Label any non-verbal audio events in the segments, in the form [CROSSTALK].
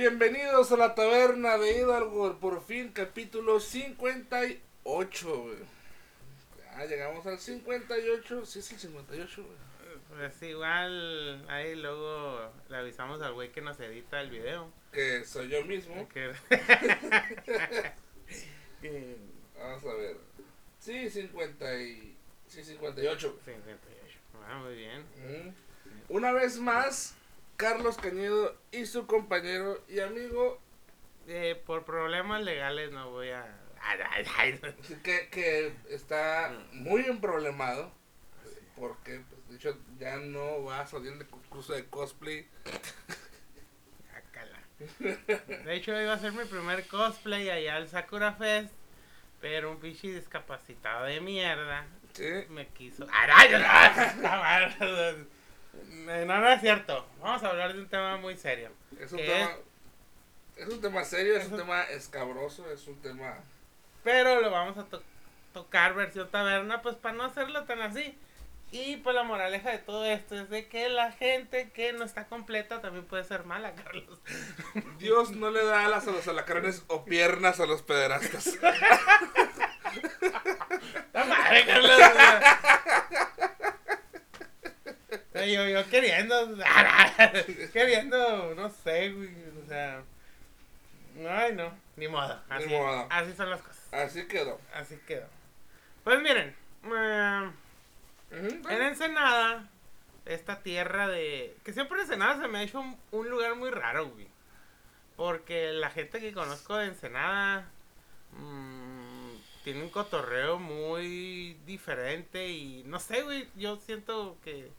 Bienvenidos a la taberna de Hidalgo, por fin capítulo 58, güey. Ya llegamos al 58, sí es el 58, güey. Pues igual, ahí luego le avisamos al güey que nos edita el video. Que soy yo mismo. Que- [LAUGHS] Vamos a ver. Sí, 50 y... Sí, 58. güey. 58. Ah, muy bien. Mm. Una vez más, Carlos Cañedo y su compañero y amigo Eh, por problemas legales no voy a... Que, que está muy emproblemado. Porque, pues, de hecho, ya no va a salir de concurso de cosplay. [LAUGHS] De hecho, iba a ser mi primer cosplay allá al Sakura Fest. Pero un pinche discapacitado de mierda ¿sí? me quiso. ¡Ay, ay, ay! [LAUGHS] No, no es cierto. Vamos a hablar de un tema muy serio. Es un tema. Es un tema serio, es un tema escabroso, es un tema. Pero lo vamos a to- tocar versión taberna, pues para no hacerlo tan así. Y pues la moraleja de todo esto es de que la gente que no está completa también puede ser mala, [LAUGHS] Carlos. Dios no le da alas a los alacranes o piernas a los pederastas. [LAUGHS] ¡La madre, Carlos! Yo, yo queriendo, [LAUGHS] queriendo, no sé, güey, o sea, ay no, ni modo, Ni así, modo. así son las cosas, Así quedó. así quedó. Pues miren, eh. En Ensenada, esta tierra de... Que siempre Ensenada se me ha hecho un, un lugar muy raro, güey. Porque la gente que conozco de Ensenada mm, tiene un cotorreo muy diferente y no sé, güey, yo siento que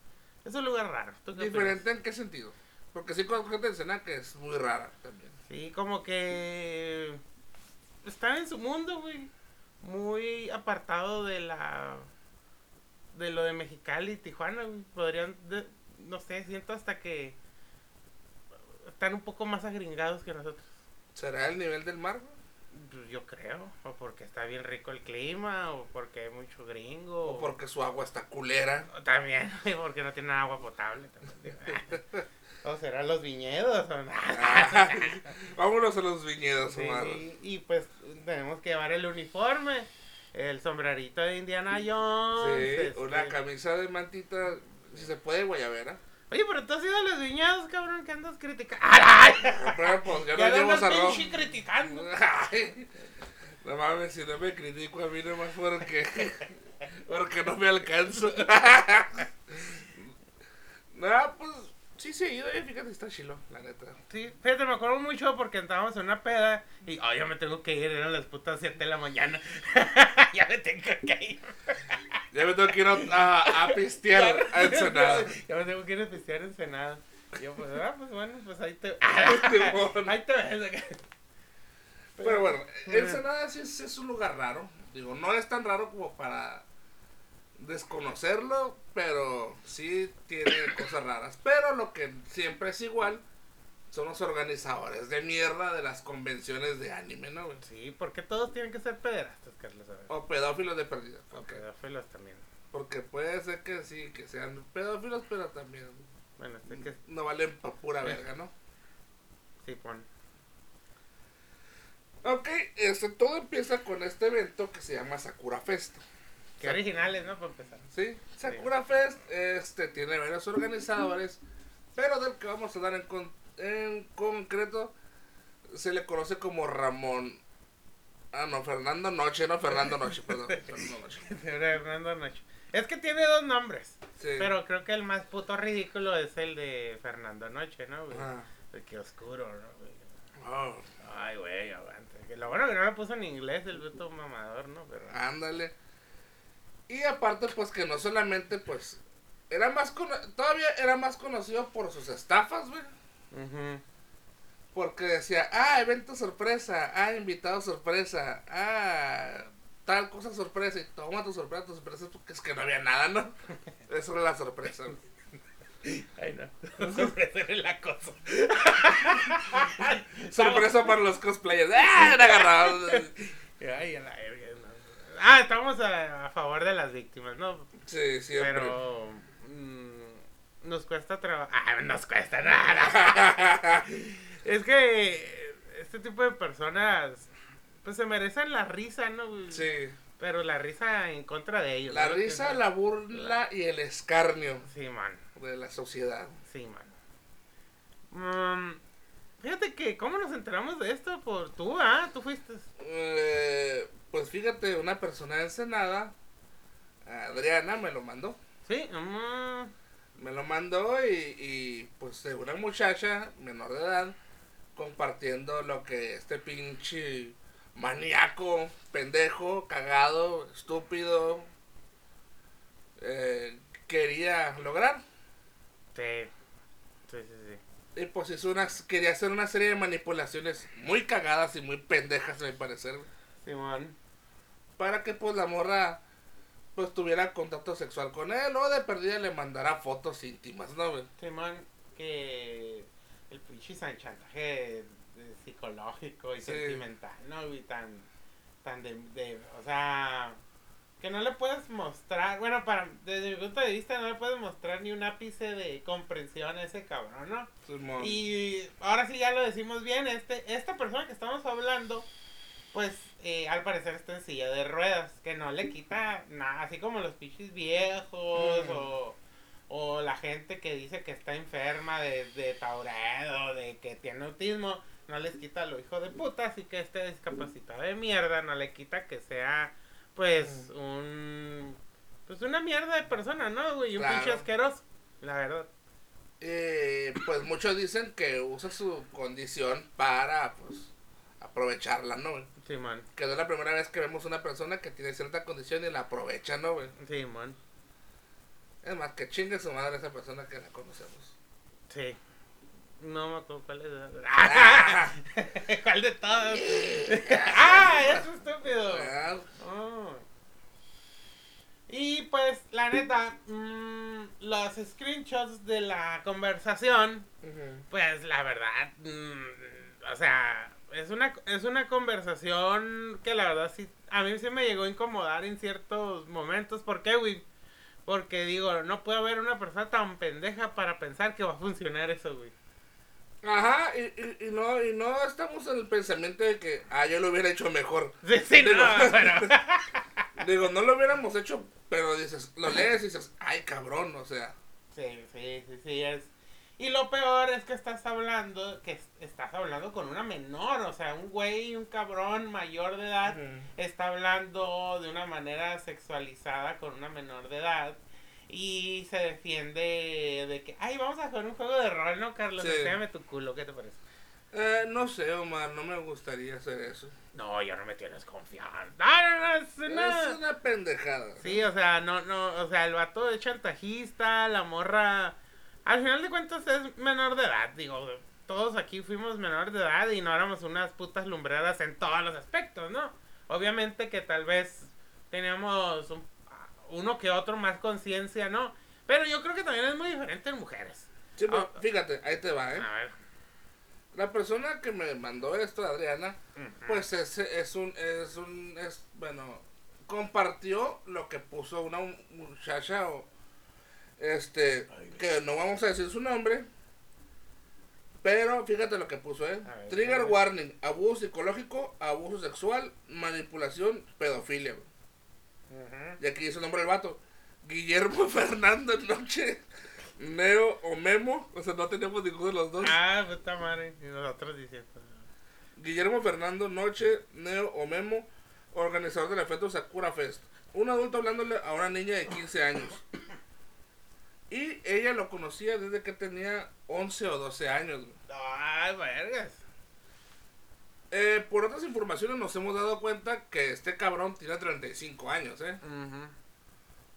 es un lugar raro. ¿Diferente en qué sentido? Porque sí conozco gente de escena que es muy rara también. Sí, como que están en su mundo, güey. Muy apartado de la de lo de Mexicali y Tijuana, güey. Podrían de- no sé, siento hasta que están un poco más agringados que nosotros. ¿Será el nivel del mar? güey? Yo creo, o porque está bien rico el clima, o porque hay mucho gringo, ¿O porque su agua está culera? también, [LAUGHS] porque no tienen agua potable. [LAUGHS] o será los viñedos, o nada. [LAUGHS] Vámonos a los viñedos, Sí, Omar. y pues tenemos que llevar el uniforme, el sombrerito de Indiana Jones. Sí, este- una camisa de mantita, si se puede, guayabera. Oye, pero tú has ido a los viñedos, cabrón, que andas criticando. ¡Ay! Pero pues ya [LAUGHS] Ya no llevo criticando. [LAUGHS] Ay, No mames, si no me critico a mí nomás porque, porque no me alcanzo. [LAUGHS] No, pues sí ido, eh, fíjate, está chilo, la neta. Sí, fíjate, me acuerdo mucho porque estábamos en una peda y, oh, ya me tengo que ir, eran las putas 7 de la mañana. [LAUGHS] ya me tengo que ir. Ya me tengo que ir a, a, a pistear a Ensenada. ya me tengo que ir a pistear en Senada. Y yo, pues, ah, pues bueno, pues ahí te. Simón. ahí te ves. Pero bueno, Ensenada sí es, es un lugar raro. Digo, no es tan raro como para desconocerlo, pero sí tiene cosas raras. Pero lo que siempre es igual son los organizadores de mierda de las convenciones de anime, ¿no? güey? Sí, porque todos tienen que ser pederastas, Carlos. A ver. O pedófilos de perdida. O pedófilos también. Porque puede ser que sí, que sean pedófilos, pero también Bueno, sé que no valen pa' pura verga, ¿no? sí, pon. Ok, este, todo empieza con este evento que se llama Sakura Fest. Qué originales, ¿no? Para empezar. ¿sí? Sakura Fest este, tiene varios organizadores, pero del que vamos a hablar en, con- en concreto se le conoce como Ramón. Ah, no, Fernando Noche, no Fernando Noche, perdón. [LAUGHS] Fernando Noche. [LAUGHS] Fernando Noche. Es que tiene dos nombres. Sí. Pero creo que el más puto ridículo es el de Fernando Noche, ¿no? güey? Ah. Que oscuro, ¿no? güey? Oh, Ay, güey, aguanta. Lo bueno que no lo puso en inglés el puto mamador, ¿no? Pero. ándale. Y aparte, pues que no solamente, pues, era más cono- todavía era más conocido por sus estafas, güey. Porque decía, ah, evento sorpresa, ah, invitado sorpresa, ah, tal cosa sorpresa, y toma tu sorpresa, tu sorpresa, porque es que no había nada, ¿no? [LAUGHS] Eso era la sorpresa. Ay, no. [LAUGHS] Sorpresa en el acoso. sorpresa para los cosplayers, ¡ah! Era agarrado. Ay, a la verga. Ah, estamos a, a favor de las víctimas, ¿no? Sí, siempre. Pero. mm, nos cuesta trabajar. Ah, nos cuesta nada. [LAUGHS] Es que este tipo de personas, pues se merecen la risa, ¿no? Sí. Pero la risa en contra de ellos. La ¿no? risa, la burla y el escarnio Sí, man. de la sociedad. Sí, man. Mm, fíjate que, ¿cómo nos enteramos de esto? Por tú, ¿ah? Tú fuiste. Eh, pues fíjate, una persona de Ensenada, Adriana, me lo mandó. Sí. mm, Me lo mandó y, y pues una muchacha menor de edad compartiendo lo que este pinche maníaco, pendejo, cagado, estúpido eh, quería lograr. sí. Sí, sí, sí. Y pues hizo una, quería hacer una serie de manipulaciones muy cagadas y muy pendejas, a mi parecer. Simón. Para que pues la morra pues tuviera contacto sexual con él o de perdida le mandara fotos íntimas, ¿no? güey? Simón, que el pinche san- chantaje psicológico y Sí. sentimental, ¿no? Y tan, tan de, de, o sea, que no le puedes mostrar, bueno, para, desde mi punto de vista no le puedes mostrar ni un ápice de comprensión a ese cabrón, ¿no? Simón. Y ahora sí ya lo decimos bien, este, esta persona que estamos hablando, pues eh, al parecer está en silla de ruedas, que no le quita nada, así como los pinches viejos Mm. o, o la gente que dice que está enferma de, de Tauredo, de que tiene autismo, no les quita lo hijo de puta, así que este discapacitado de mierda no le quita que sea pues Mm. un pues una mierda de persona, ¿no, güey? Un Claro. pinche asqueroso, la verdad. Eh, pues muchos dicen que usa su condición para pues aprovecharla, ¿no? Güey? Simón, Que no es la primera vez que vemos una persona que tiene cierta condición y la aprovecha, ¿no? güey? Simón. Es más, que chingue su madre esa persona que la conocemos. Sí. No me acuerdo cuál es. Ah, [LAUGHS] [LAUGHS] ¿Cuál de todos? [LAUGHS] ¡Ah! ¡Es estúpido! Oh. Y pues, la neta, mm, los screenshots de la conversación, pues la verdad, mm, o sea, es una, es una conversación que la verdad sí, a mí sí me llegó a incomodar en ciertos momentos. ¿Por qué, güey? Porque digo, no puede haber una persona tan pendeja para pensar que va a funcionar eso, güey. Ajá, y, y, y no, y no estamos en el pensamiento de que, ah, yo lo hubiera hecho mejor. Sí, sí, no, Digo- [LAUGHS] pero... [LAUGHS] Digo, no lo hubiéramos hecho, pero dices, lo lees y dices, ay, cabrón, o sea. Sí, sí, sí, sí, es. Y lo peor es que estás hablando, que es- estás hablando con una menor, o sea, un güey, un cabrón mayor de edad, está hablando de una manera sexualizada con una menor de edad. Y se defiende de que, ay, vamos a jugar un juego de rol, ¿no, Carlos? Sí. Enséñame tu culo, ¿qué te parece? Eh, no sé, Omar, no me gustaría hacer eso. No, yo no me tienes confianza. No, no, no, es una- Es una pendejada. Sí, o sea, no, no, o sea, el vato es chantajista, la morra, al final de cuentas es menor de edad, digo, todos aquí fuimos menor de edad y no éramos unas putas lumbreras en todos los aspectos, ¿no? Obviamente que tal vez teníamos un- uno que otro más conciencia, ¿no? Pero yo creo que también es muy diferente en mujeres. Sí, pero Ah. fíjate, ahí te va, ¿eh? A ver. La persona que me mandó esto, Adriana, pues es, es un, es un, es, bueno, compartió lo que puso una muchacha o, este, que no vamos a decir su nombre, pero fíjate lo que puso, ¿eh? Ver, Trigger warning, abuso psicológico, abuso sexual, manipulación, pedofilia. güey. Y aquí dice el nombre del vato. Guillermo [LAUGHS] Fernando Noche, Neo o Memo, o sea, no tenemos ninguno de los dos. Ah, puta madre, y nosotros diciendo. Guillermo Fernando Noche, Neo o Memo, organizador del evento Sakura Fest. Un adulto hablándole a una niña de 15 años. Y ella lo conocía desde que tenía 11 o 12 años. güey. Ay, vergas. Eh, por otras informaciones nos hemos dado cuenta que este cabrón tiene 35 años, ¿eh? Ujú.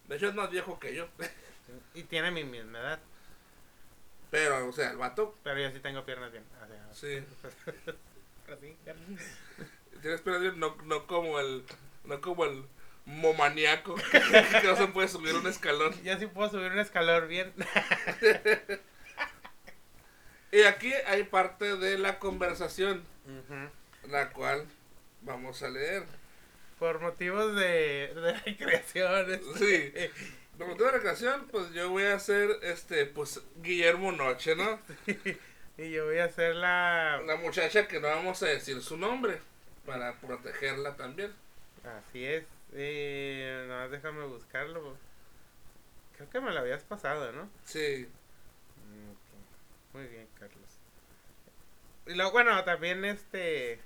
De hecho es más viejo que yo. [LAUGHS] Y tiene mi misma edad. Pero, o sea, el vato, Pero yo sí tengo piernas bien. O sea, sí. [LAUGHS] Tienes piernas bien, no, no como el, no como el momaniaco [LAUGHS] que no se puede subir un escalón. Yo sí puedo subir un escalón bien. [LAUGHS] Y aquí hay parte de la conversación, la cual vamos a leer. Por motivos de, de recreación. este, Sí. Como toda recreación, pues yo voy a ser, este, pues, Guillermo Noche, ¿no? [LAUGHS] Y yo voy a ser la... La muchacha que no vamos a decir su nombre para protegerla también. Así es. Eh, nada más déjame buscarlo. Creo que me lo habías pasado, ¿no? Sí. Mm. Muy bien, Carlos. Y luego, bueno, también este...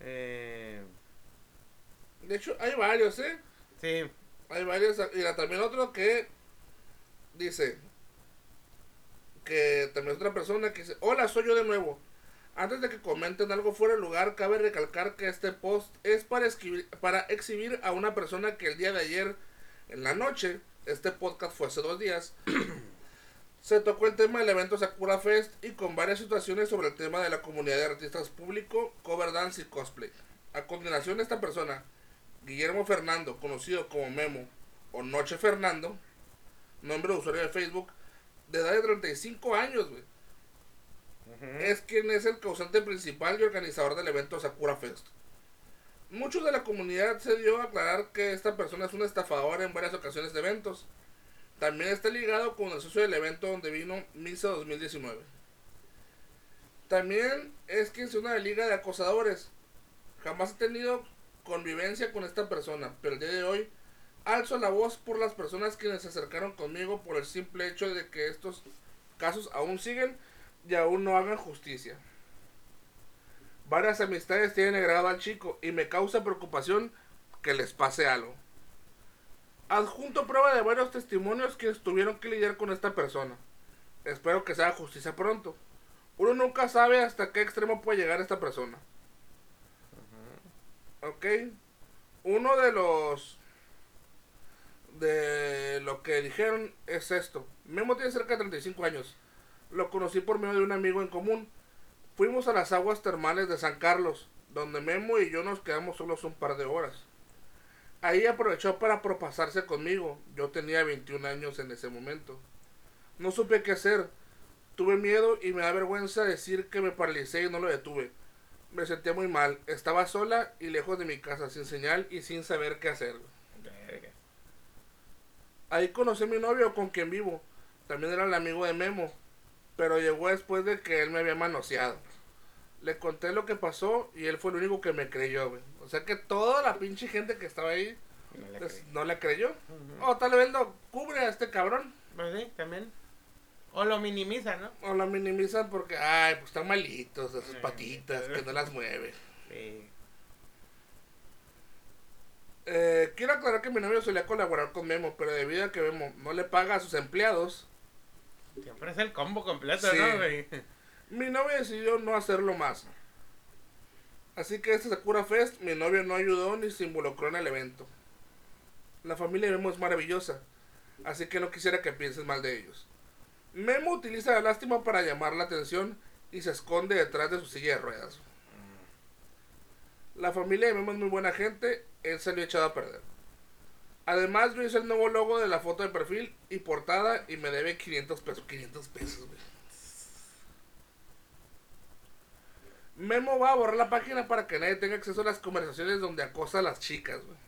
Eh, De hecho, hay varios, ¿eh? sí, Hay varios. Mira, también otro que dice que también otra persona que dice, hola, soy yo de nuevo. Antes de que comenten algo fuera de lugar, cabe recalcar que este post es para, escribir, para exhibir a una persona que el día de ayer, en la noche, este podcast fue hace dos días, [CLEARS THROAT] se tocó el tema del evento Sakura Fest y con varias situaciones sobre el tema de la comunidad de artistas público, cover dance y cosplay. A continuación, esta persona, Guillermo Fernando, conocido como Memo o Noche Fernando, nombre de usuario de Facebook, de edad de 35 años, güey. Es quien es el causante principal y organizador del evento Sakura Fest. Muchos de la comunidad se dio a aclarar que esta persona es una estafadora en varias ocasiones de eventos. También está ligado con el socio del evento donde vino Misa 2019. También es quien se une a la liga de acosadores. Jamás he tenido convivencia con esta persona, pero el día de hoy alzo la voz por las personas quienes se acercaron conmigo por el simple hecho de que estos casos aún siguen y aún no hagan justicia. Varias amistades tienen agregado al chico y me causa preocupación que les pase algo. Adjunto prueba de varios testimonios que tuvieron que lidiar con esta persona. Espero que se haga justicia pronto. Uno nunca sabe hasta qué extremo puede llegar esta persona. Ok. Uno de los de lo que dijeron es esto. Memo tiene cerca de 35 años. Lo conocí por medio de un amigo en común. Fuimos a las aguas termales de San Carlos, donde Memo y yo nos quedamos solos un par de horas. Ahí aprovechó para propasarse conmigo. Yo tenía 21 años en ese momento. No supe qué hacer. Tuve miedo y me da vergüenza decir que me paralicé y no lo detuve. Me sentía muy mal. Estaba sola y lejos de mi casa, sin señal y sin saber qué hacer. Ahí conocí a mi novio con quien vivo. También era el amigo de Memo. Pero llegó después de que él me había manoseado. Le conté lo que pasó y él fue el único que me creyó, güey. O sea que toda la pinche gente que estaba ahí No le pues, creí. no le creyó. O tal vez lo cubre a este cabrón. Pues sí, también. O lo minimiza, ¿no? O lo minimizan porque, ay, pues están malitos de sus Eh, patitas, que no las mueve. Sí. Eh, quiero aclarar que mi novio solía colaborar con Memo, pero debido a que Memo no le paga a sus empleados, Siempre es el combo completo, Sí. ¿no, güey? mi novio decidió no hacerlo más. Así que este Sakura Fest, mi novio no ayudó ni se involucró en el evento. La familia de Memo es maravillosa, así que no quisiera que pienses mal de ellos. Memo utiliza la lástima para llamar la atención y se esconde detrás de su silla de ruedas. La familia de Memo es muy buena gente, él salió echado a perder. Además, yo hice el nuevo logo de la foto de perfil y portada y me debe 500 pesos. 500 pesos, güey. Memo va a borrar la página para que nadie tenga acceso a las conversaciones donde acosa a las chicas, güey.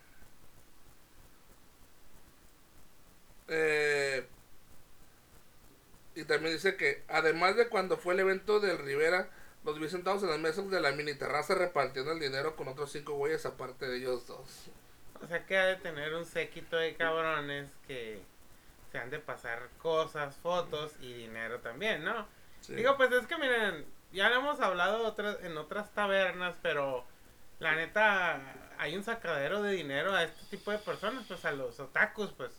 Eh, y también dice que, además de cuando fue el evento del Rivera, los vi sentados en las mesas de la mini terraza repartiendo el dinero con otros cinco güeyes aparte de ellos dos. O sea que ha de tener un séquito de cabrones que se han de pasar cosas, fotos y dinero también, ¿no? Sí. Digo, pues es que miren, ya lo hemos hablado otras, en otras tabernas, pero la neta hay un sacadero de dinero a este tipo de personas, pues a los otakus, pues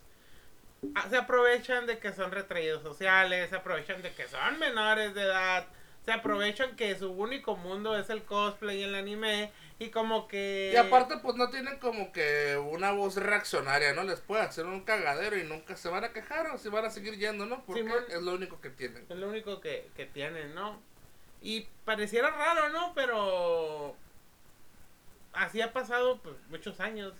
ah, se aprovechan de que son retraídos sociales, se aprovechan de que son menores de edad, se aprovechan que su único mundo es el cosplay y el anime y como que... Y aparte, pues no tienen como que una voz reaccionaria, ¿no? Les puede hacer un cagadero y nunca se van a quejar o se van a seguir yendo, ¿no? Porque es lo único que tienen. Es lo único que, que tienen, ¿no? Y pareciera raro, ¿no? Pero así ha pasado pues, muchos años,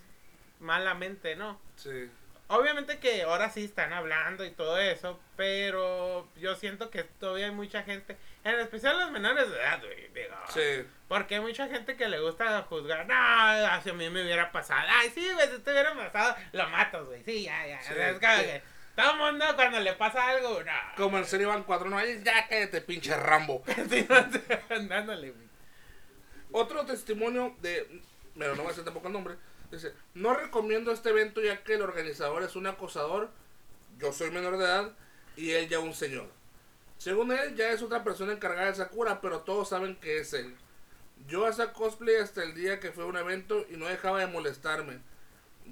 malamente, ¿no? Sí. Obviamente que ahora sí están hablando y todo eso, pero yo siento que todavía hay mucha gente, en especial los menores de edad, güey, digo, Sí. porque hay mucha gente que le gusta juzgar, no, así a mí me hubiera pasado, ay, sí, güey, si te hubiera pasado, lo matas, güey, sí, ya, ya, Sí. es como que- Todo el mundo cuando le pasa algo, no. Como en serio van cuatro, no ya cállate, pinche Rambo. [LAUGHS] Sí, Andándole, güey. Otro testimonio de, pero no voy a decir tampoco el nombre, dice, no recomiendo este evento ya que el organizador es un acosador, yo soy menor de edad y él ya un señor. Según él, ya es otra persona encargada de Sakura, pero todos saben que es él. Yo hacía cosplay hasta el día que fue un evento y no dejaba de molestarme.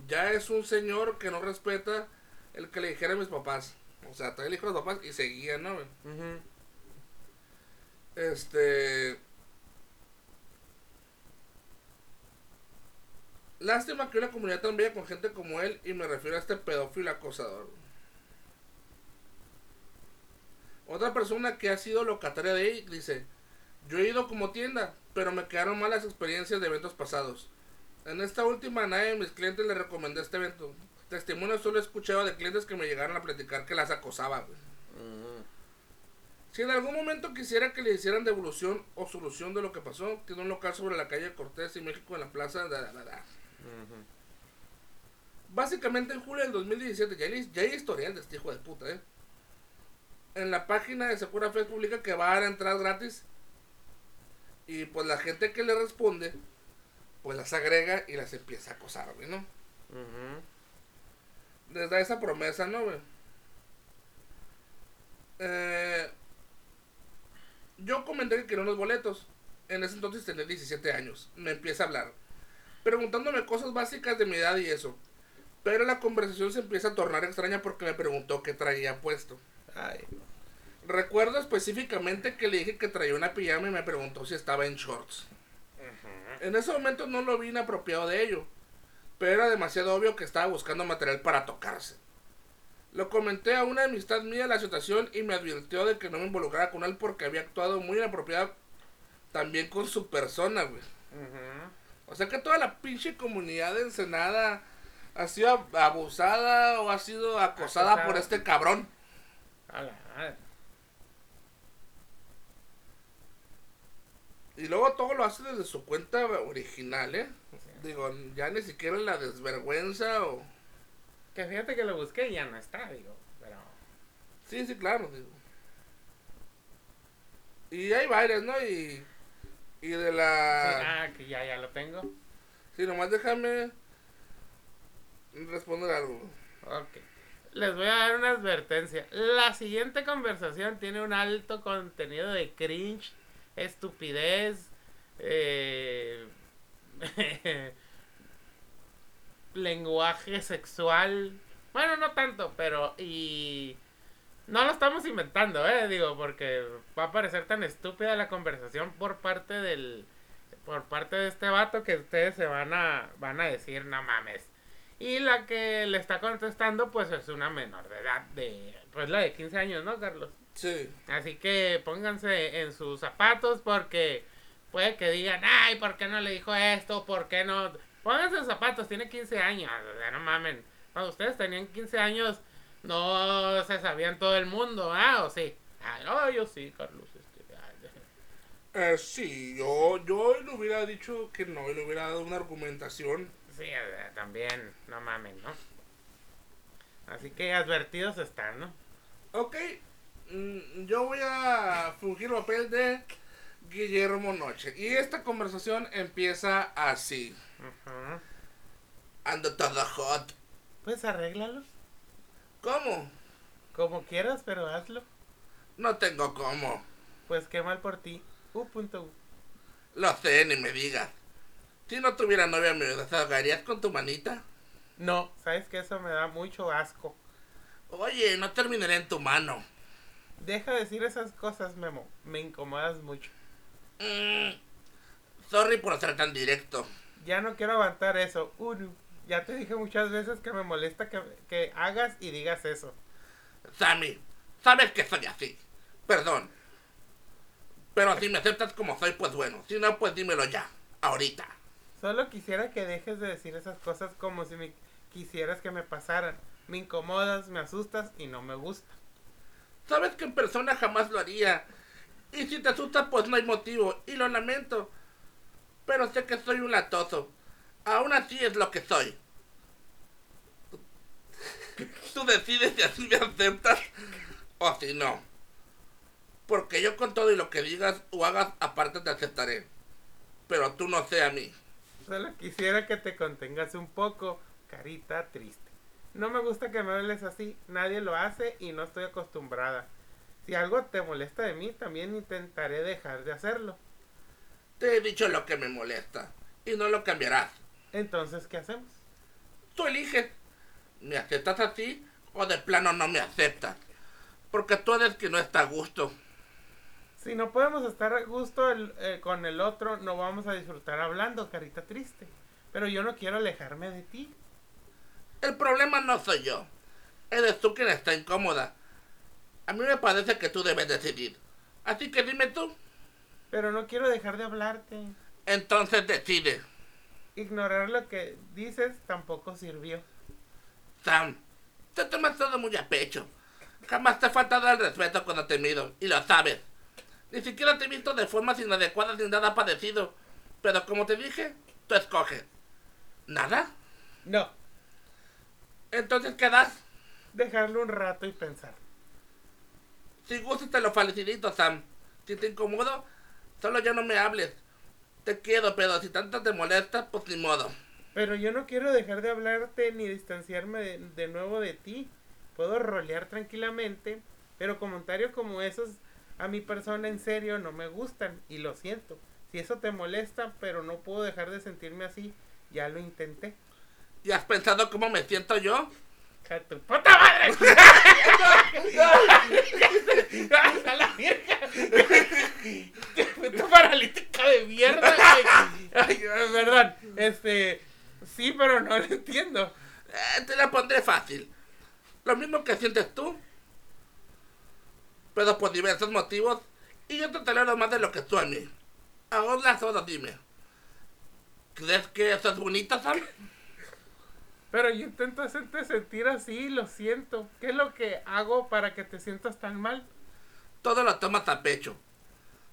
Ya es un señor que no respeta el que le dijera a mis papás. O sea, trae el hijo de los papás y seguía, ¿no? Ujú. Este. Lástima que una comunidad tan bella con gente como él, y me refiero a este pedófilo acosador. Otra persona que ha sido locataria de ahí dice: Yo he ido como tienda, pero me quedaron malas experiencias de eventos pasados. En esta última, nadie de mis clientes le recomendé este evento. Testimonios solo he escuchado de clientes que me llegaron a platicar que las acosaba, güey. Si en algún momento quisiera que le hicieran devolución o solución de lo que pasó, tiene un local sobre la calle Cortés y México en la plaza. da, da, da. Básicamente en julio del 2017, ya hay, ya hay historial de este hijo de puta, ¿eh? En la página de Sakura Fest publica que va a dar entradas gratis. Y pues la gente que le responde, pues las agrega y las empieza a acosar, güey, ¿no? Ujú. les da esa promesa, ¿no, güey? Eh, yo comenté que quería unos boletos. En ese entonces tenía 17 años. Me empieza a hablar. Preguntándome cosas básicas de mi edad y eso. Pero la conversación se empieza a tornar extraña porque me preguntó qué traía puesto. Ay, Recuerdo específicamente que le dije que traía una pijama y me preguntó si estaba en shorts. En ese momento no lo vi inapropiado de ello, pero era demasiado obvio que estaba buscando material para tocarse. Lo comenté a una amistad mía la situación y me advirtió de que no me involucrara con él porque había actuado muy inapropiado también con su persona, güey. O sea que toda la pinche comunidad de Ensenada ha sido abusada o ha sido acosada Acosada. por este cabrón. A la madre. Y luego todo lo hace desde su cuenta original, ¿eh? Digo, ya ni siquiera la desvergüenza o... Que fíjate que lo busqué y ya no está, digo. Pero. Sí, sí, claro, digo. Y hay varias, ¿no? Y, y de Sí, la... ah, que ya, ya lo tengo. Sí, nomás déjame responder algo. Ok. Les voy a dar una advertencia. La siguiente conversación tiene un alto contenido de cringe, estupidez, eh, [LAUGHS] lenguaje sexual. Bueno, no tanto, pero y no lo estamos inventando, eh, digo, porque va a parecer tan estúpida la conversación por parte del por parte de este vato que ustedes se van a van a decir, "No mames." Y la que le está contestando, pues es una menor de edad, de pues la de 15 años, ¿no, Carlos? Sí. Así que pónganse en sus zapatos porque puede que digan, ay, ¿por qué no le dijo esto? ¿Por qué no? Pónganse en zapatos, tiene 15 años, o sea, no mamen. Cuando ustedes tenían 15 años, no se sabían todo el mundo, ¿ah? ¿O sí? Ah, no, yo sí, Carlos. Este, Eh, sí, yo, yo le hubiera dicho que no, y le hubiera dado una argumentación. Sí, también, no mamen, ¿no? Así que advertidos están, ¿no? Ok, mm, yo voy a fungir el papel de Guillermo Noche. Y esta conversación empieza así. Ujú. Ando todo hot. Pues arréglalos. ¿Cómo? Como quieras, pero hazlo. No tengo cómo. Pues qué mal por ti. U punto U. Lo sé, ni me digas. Si no tuviera novia, ¿me desahogarías con tu manita? No, sabes que eso me da mucho asco. Oye, no terminaré en tu mano. Deja de decir esas cosas, Memo. Me incomodas mucho. Mm, sorry por ser tan directo. Ya no quiero aguantar eso. Uru. Ya te dije muchas veces que me molesta que, que hagas y digas eso. Sammy, sabes que soy así. Perdón. Pero si me aceptas como soy, pues bueno. Si no, pues dímelo ya. Ahorita. Solo quisiera que dejes de decir esas cosas como si me quisieras que me pasaran. Me incomodas, me asustas y no me gusta. Sabes que en persona jamás lo haría. Y si te asusta, pues no hay motivo. Y lo lamento. Pero sé que soy un latoso. Aún así es lo que soy. [LAUGHS] Tú decides si así me aceptas o si no. Porque yo con todo y lo que digas o hagas, aparte te aceptaré. Pero tú no sé a mí. Solo quisiera que te contengas un poco, carita triste. No me gusta que me hables así, nadie lo hace y no estoy acostumbrada. Si algo te molesta de mí, también intentaré dejar de hacerlo. Te he dicho lo que me molesta y no lo cambiarás. Entonces, ¿qué hacemos? Tú eliges. ¿Me aceptas así o de plano no me aceptas? Porque tú eres que no está a gusto. Si no podemos estar a gusto el- eh, con el otro, no vamos a disfrutar hablando, carita triste. Pero yo no quiero alejarme de ti. El problema no soy yo. Eres tú quien está incómoda. A mí me parece que tú debes decidir. Así que dime tú. Pero no quiero dejar de hablarte. Entonces decide. Ignorar lo que dices tampoco sirvió. Sam, te tomas todo muy a pecho. Jamás te he faltado el respeto cuando te miro, y lo sabes. Ni siquiera te he visto de formas inadecuadas ni nada parecido. Pero como te dije, tú escoges. ¿Nada? No, Entonces, ¿qué das? dejarlo un rato y pensar. Si gustas te lo felicito, Sam. Si te incomodo, solo ya no me hables. Te quiero, pero si tanto te molesta, pues ni modo. Pero yo no quiero dejar de hablarte ni distanciarme de, de nuevo de ti. Puedo rolear tranquilamente, pero comentarios como esos a mi persona en serio no me gustan y lo siento. Si eso te molesta, pero no puedo dejar de sentirme así, ya lo intenté. ¿Y has pensado cómo me siento yo? ¡A tu puta madre! ¡A la verga! ¡Puta paralítica de mierda! Ay, perdón, este... Sí, pero no lo entiendo. Eh, te la pondré fácil. Lo mismo que sientes tú. Pero por diversos motivos. Y yo te tolero más de lo que tú a mí. Ahora solo dime. ¿Crees que eso es bonito, Sam? Pero yo intento hacerte sentir así, lo siento. ¿Qué es lo que hago para que te sientas tan mal? Todo lo tomas a pecho.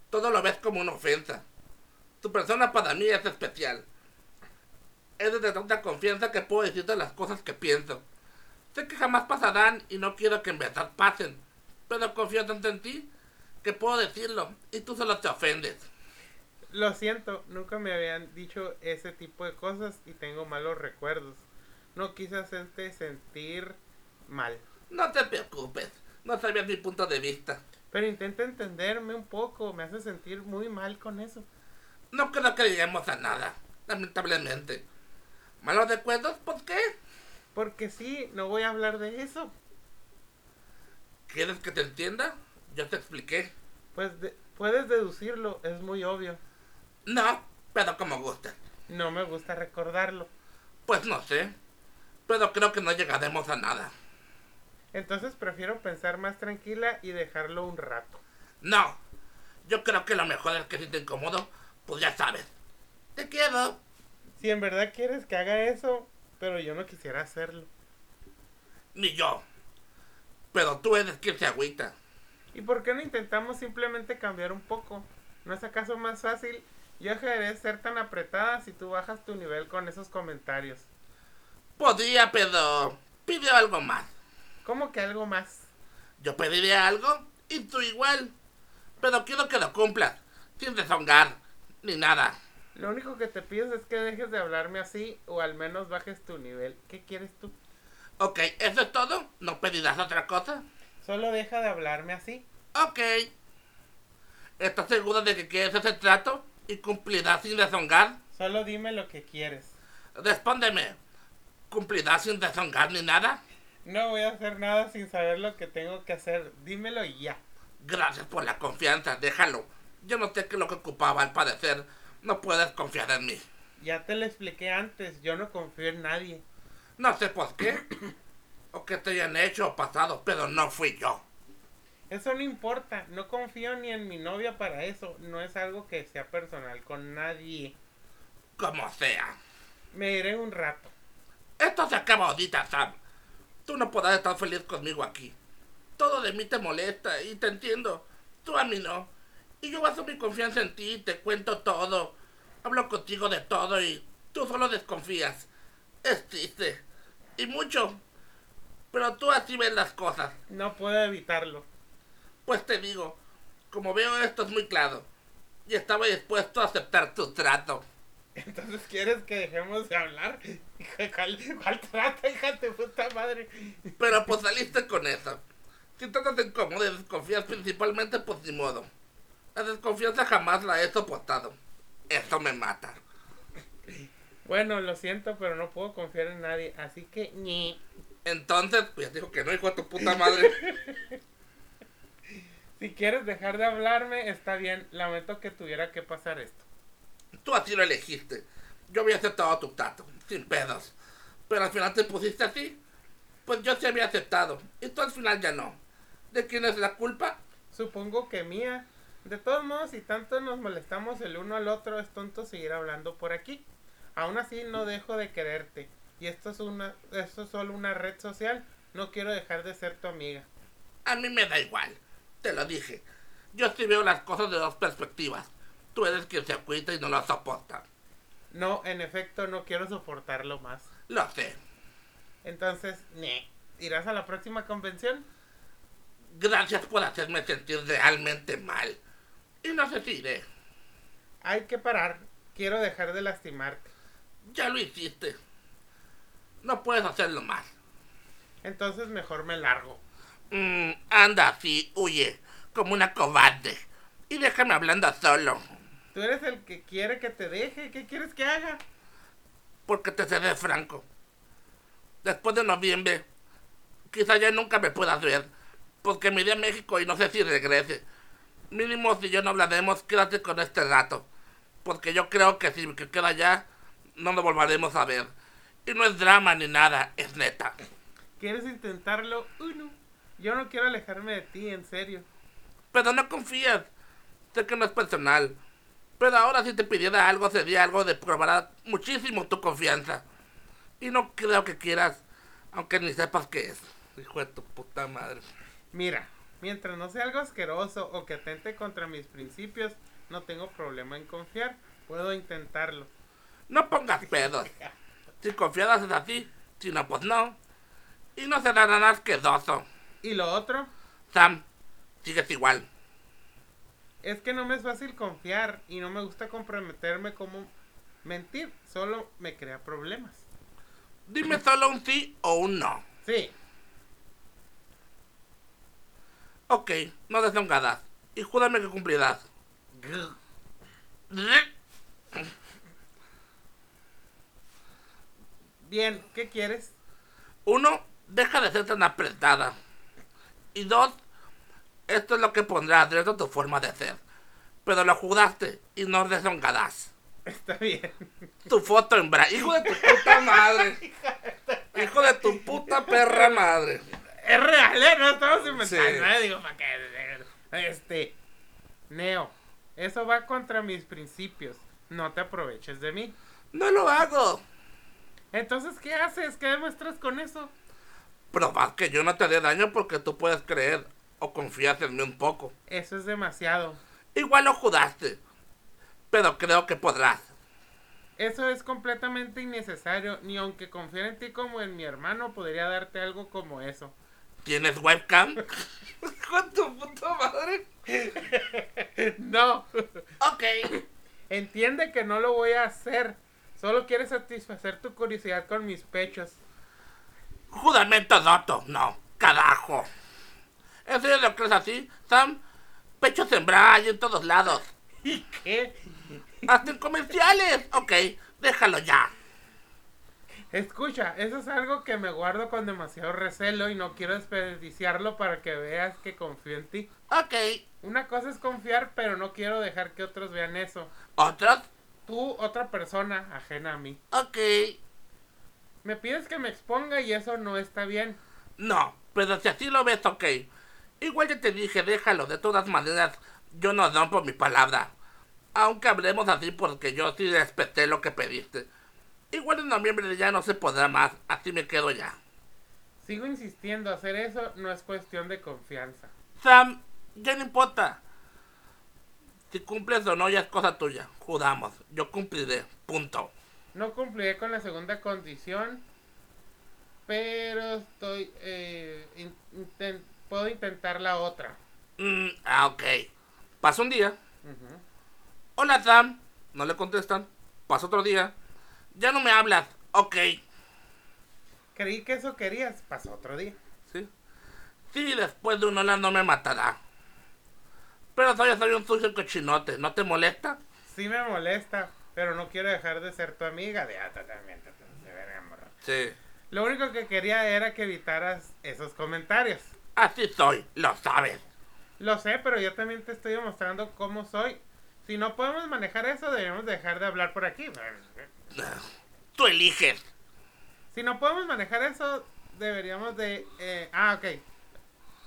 Todo lo ves como una ofensa. Tu persona para mí es especial. Eres de tanta confianza que puedo decirte las cosas que pienso. Sé que jamás pasarán y no quiero que en verdad pasen. Pero confío tanto en ti que puedo decirlo y tú solo te ofendes. Lo siento, nunca me habían dicho ese tipo de cosas y tengo malos recuerdos. No quise hacerte sentir mal. No te preocupes. No sabías mi punto de vista. Pero intenta entenderme un poco, me hace sentir muy mal con eso. No creo que lleguemos a nada. Lamentablemente. ¿Malos recuerdos? ¿Por qué? Porque sí, no voy a hablar de eso. ¿Quieres que te entienda? Yo te expliqué. Pues de- puedes deducirlo, es muy obvio. No, pero como gusta. No me gusta recordarlo. Pues no sé. Pero creo que no llegaremos a nada. Entonces prefiero pensar más tranquila y dejarlo un rato. No. Yo creo que lo mejor es que si te incomodo, pues ya sabes. Te quiero. Si en verdad quieres que haga eso, pero yo no quisiera hacerlo. Ni yo. Pero tú eres quien se agüita. ¿Y por qué no intentamos simplemente cambiar un poco? ¿No es acaso más fácil? Yo dejaré de ser tan apretada si tú bajas tu nivel con esos comentarios. Podría, pero pide algo más. ¿Cómo que algo más? Yo pediré algo y tú igual. Pero quiero que lo cumplas. Sin rezongar. Ni nada. Lo único que te pido es que dejes de hablarme así o al menos bajes tu nivel. ¿Qué quieres tú? Ok, ¿eso es todo? ¿No pedirás otra cosa? Solo deja de hablarme así. Ok. ¿Estás seguro de que quieres ese trato y cumplirás sin rezongar? Solo dime lo que quieres. Respóndeme. ¿Cumplirás sin rezongar ni nada? No voy a hacer nada sin saber lo que tengo que hacer. Dímelo y ya. Gracias por la confianza, déjalo. Yo no sé qué es lo que ocupaba al parecer. No puedes confiar en mí. Ya te lo expliqué antes. Yo no confío en nadie. No sé por qué. o que te hayan hecho o pasado, pero no fui yo. Eso no importa. No confío ni en mi novia para eso. No es algo que sea personal con nadie. Como sea. Me iré un rato. Esto se acaba ahorita, Sam. Tú no podrás estar feliz conmigo aquí. Todo de mí te molesta y te entiendo. Tú a mí no. Y yo baso mi confianza en ti, te cuento todo. Hablo contigo de todo y tú solo desconfías. Es triste. Y mucho. Pero tú así ves las cosas. No puedo evitarlo. Pues te digo, como veo esto es muy claro. Y estaba dispuesto a aceptar tu trato. Entonces, ¿quieres que dejemos de hablar? ¿Cuál, cuál trata, hija de puta madre? Pero pues saliste con eso. Si tratas de incómodo y desconfías principalmente, pues ni modo. La desconfianza jamás la he soportado. Eso me mata. Bueno, lo siento, pero no puedo confiar en nadie, así que ni. Entonces, pues ya dijo que no, hijo de tu puta madre. [LAUGHS] Si quieres dejar de hablarme, está bien. Lamento que tuviera que pasar esto. Tú así lo elegiste. Yo había aceptado tu trato, sin pedos. Pero al final te pusiste así. Pues yo sí había aceptado. Y tú al final ya no. ¿De quién es la culpa? Supongo que mía. De todos modos, si tanto nos molestamos el uno al otro, es tonto seguir hablando por aquí. Aún así, no dejo de quererte. Y esto es una, esto es solo una red social. No quiero dejar de ser tu amiga. A mí me da igual. Te lo dije. Yo sí veo las cosas de dos perspectivas. Tú eres quien se agüita y no lo soporta. No, en efecto, no quiero soportarlo más. Lo sé. Entonces, ne. ¿Irás a la próxima convención? Gracias por hacerme sentir realmente mal. Y no sé si iré. Hay que parar. Quiero dejar de lastimarte. Ya lo hiciste. No puedes hacerlo más. Entonces mejor me largo. Mm, anda así, huye, como una cobarde. Y déjame hablando solo. Tú eres el que quiere que te deje. ¿Qué quieres que haga? Porque te seré franco. Después de noviembre, quizá ya nunca me puedas ver. Porque me iré a México y no sé si regrese. Mínimo si yo no hablaremos, quédate con este rato. Porque yo creo que si me queda allá, no nos volveremos a ver. Y no es drama ni nada, es neta. ¿Quieres intentarlo? Uno. Yo no quiero alejarme de ti, en serio. Pero no confías. Sé que no es personal. Pero ahora si te pidiera algo sería algo de probar muchísimo tu confianza. Y no creo que quieras, aunque ni sepas qué es. Hijo de tu puta madre. Mira, mientras no sea algo asqueroso o que atente contra mis principios, no tengo problema en confiar. Puedo intentarlo. No pongas pedos. Si confiadas es así, si no, pues no. Y no será nada asqueroso. ¿Y lo otro? Sam, sigues igual. Es que no me es fácil confiar y no me gusta comprometerme como mentir. Solo me crea problemas. Dime solo un sí o un no. Sí, Ok, no deshongadas. Y júrame que cumplirás. Bien, ¿qué quieres? Uno, deja de ser tan apretada. Y dos, esto es lo que pondrá adentro tu forma de ser. Pero lo jugaste y no deshongarás. Está bien. Tu foto en bra... Hijo de tu puta [LAUGHS] madre. Hijo de tu puta perra madre. Es real, ¿eh? No estamos inventando, Sí. ¿eh? Digo, ¿para qué? Este, Neo, eso va contra mis principios. No te aproveches de mí. No lo hago. Entonces, ¿qué haces? ¿Qué demuestras con eso? Probar que yo no te dé daño porque tú puedes creer o confías en mí un poco. Eso es demasiado. Igual lo jugaste. Pero creo que podrás. Eso es completamente innecesario. Ni aunque confiara en ti como en mi hermano, podría darte algo como eso. ¿Tienes webcam? [LAUGHS] De tu puta madre. [LAUGHS] No. Ok. Entiende que no lo voy a hacer. Solo quieres satisfacer tu curiosidad con mis pechos. Juramento doto. No, carajo. ¿En serio lo crees así, Sam? Bra y en todos lados. [LAUGHS] ¿Y qué? Hasta en comerciales. Ok, déjalo ya. Escucha, eso es algo que me guardo con demasiado recelo y no quiero desperdiciarlo para que veas que confío en ti. Ok. Una cosa es confiar, pero no quiero dejar que otros vean eso. ¿Otros? Tú, otra persona ajena a mí. Ok. Me pides que me exponga y eso no está bien. No, pero si así lo ves, ok. Igual ya te dije, déjalo. De todas maneras, yo no rompo mi palabra. Aunque hablemos así porque yo sí respeté lo que pediste. Igual en noviembre ya no se podrá más. Así me quedo ya. Sigo insistiendo, hacer eso no es cuestión de confianza. Sam, ya no importa. Si cumples o no ya es cosa tuya. Juramos. Yo cumpliré. Punto. No cumpliré con la segunda condición. pero estoy... Eh, in- puedo intentar la otra. Mm, ah, ok. Pasa un día. Hola, Sam. No le contestan. Pasa otro día. Ya no me hablas. Ok. Creí que eso querías. Pasó otro día. Sí. Sí, después de un hola no me matará. Pero soy, soy un sucio cochinote. ¿No te molesta? Sí me molesta, pero no quiero dejar de ser tu amiga. De ah, totalmente, de verga. Sí. Lo único que quería era que evitaras esos comentarios. Así soy. Lo sabes. Lo sé, pero yo también te estoy demostrando cómo soy. Si no podemos manejar eso, deberíamos dejar de hablar por aquí. Tú eliges. Si no podemos manejar eso, deberíamos de... eh, ah, ok.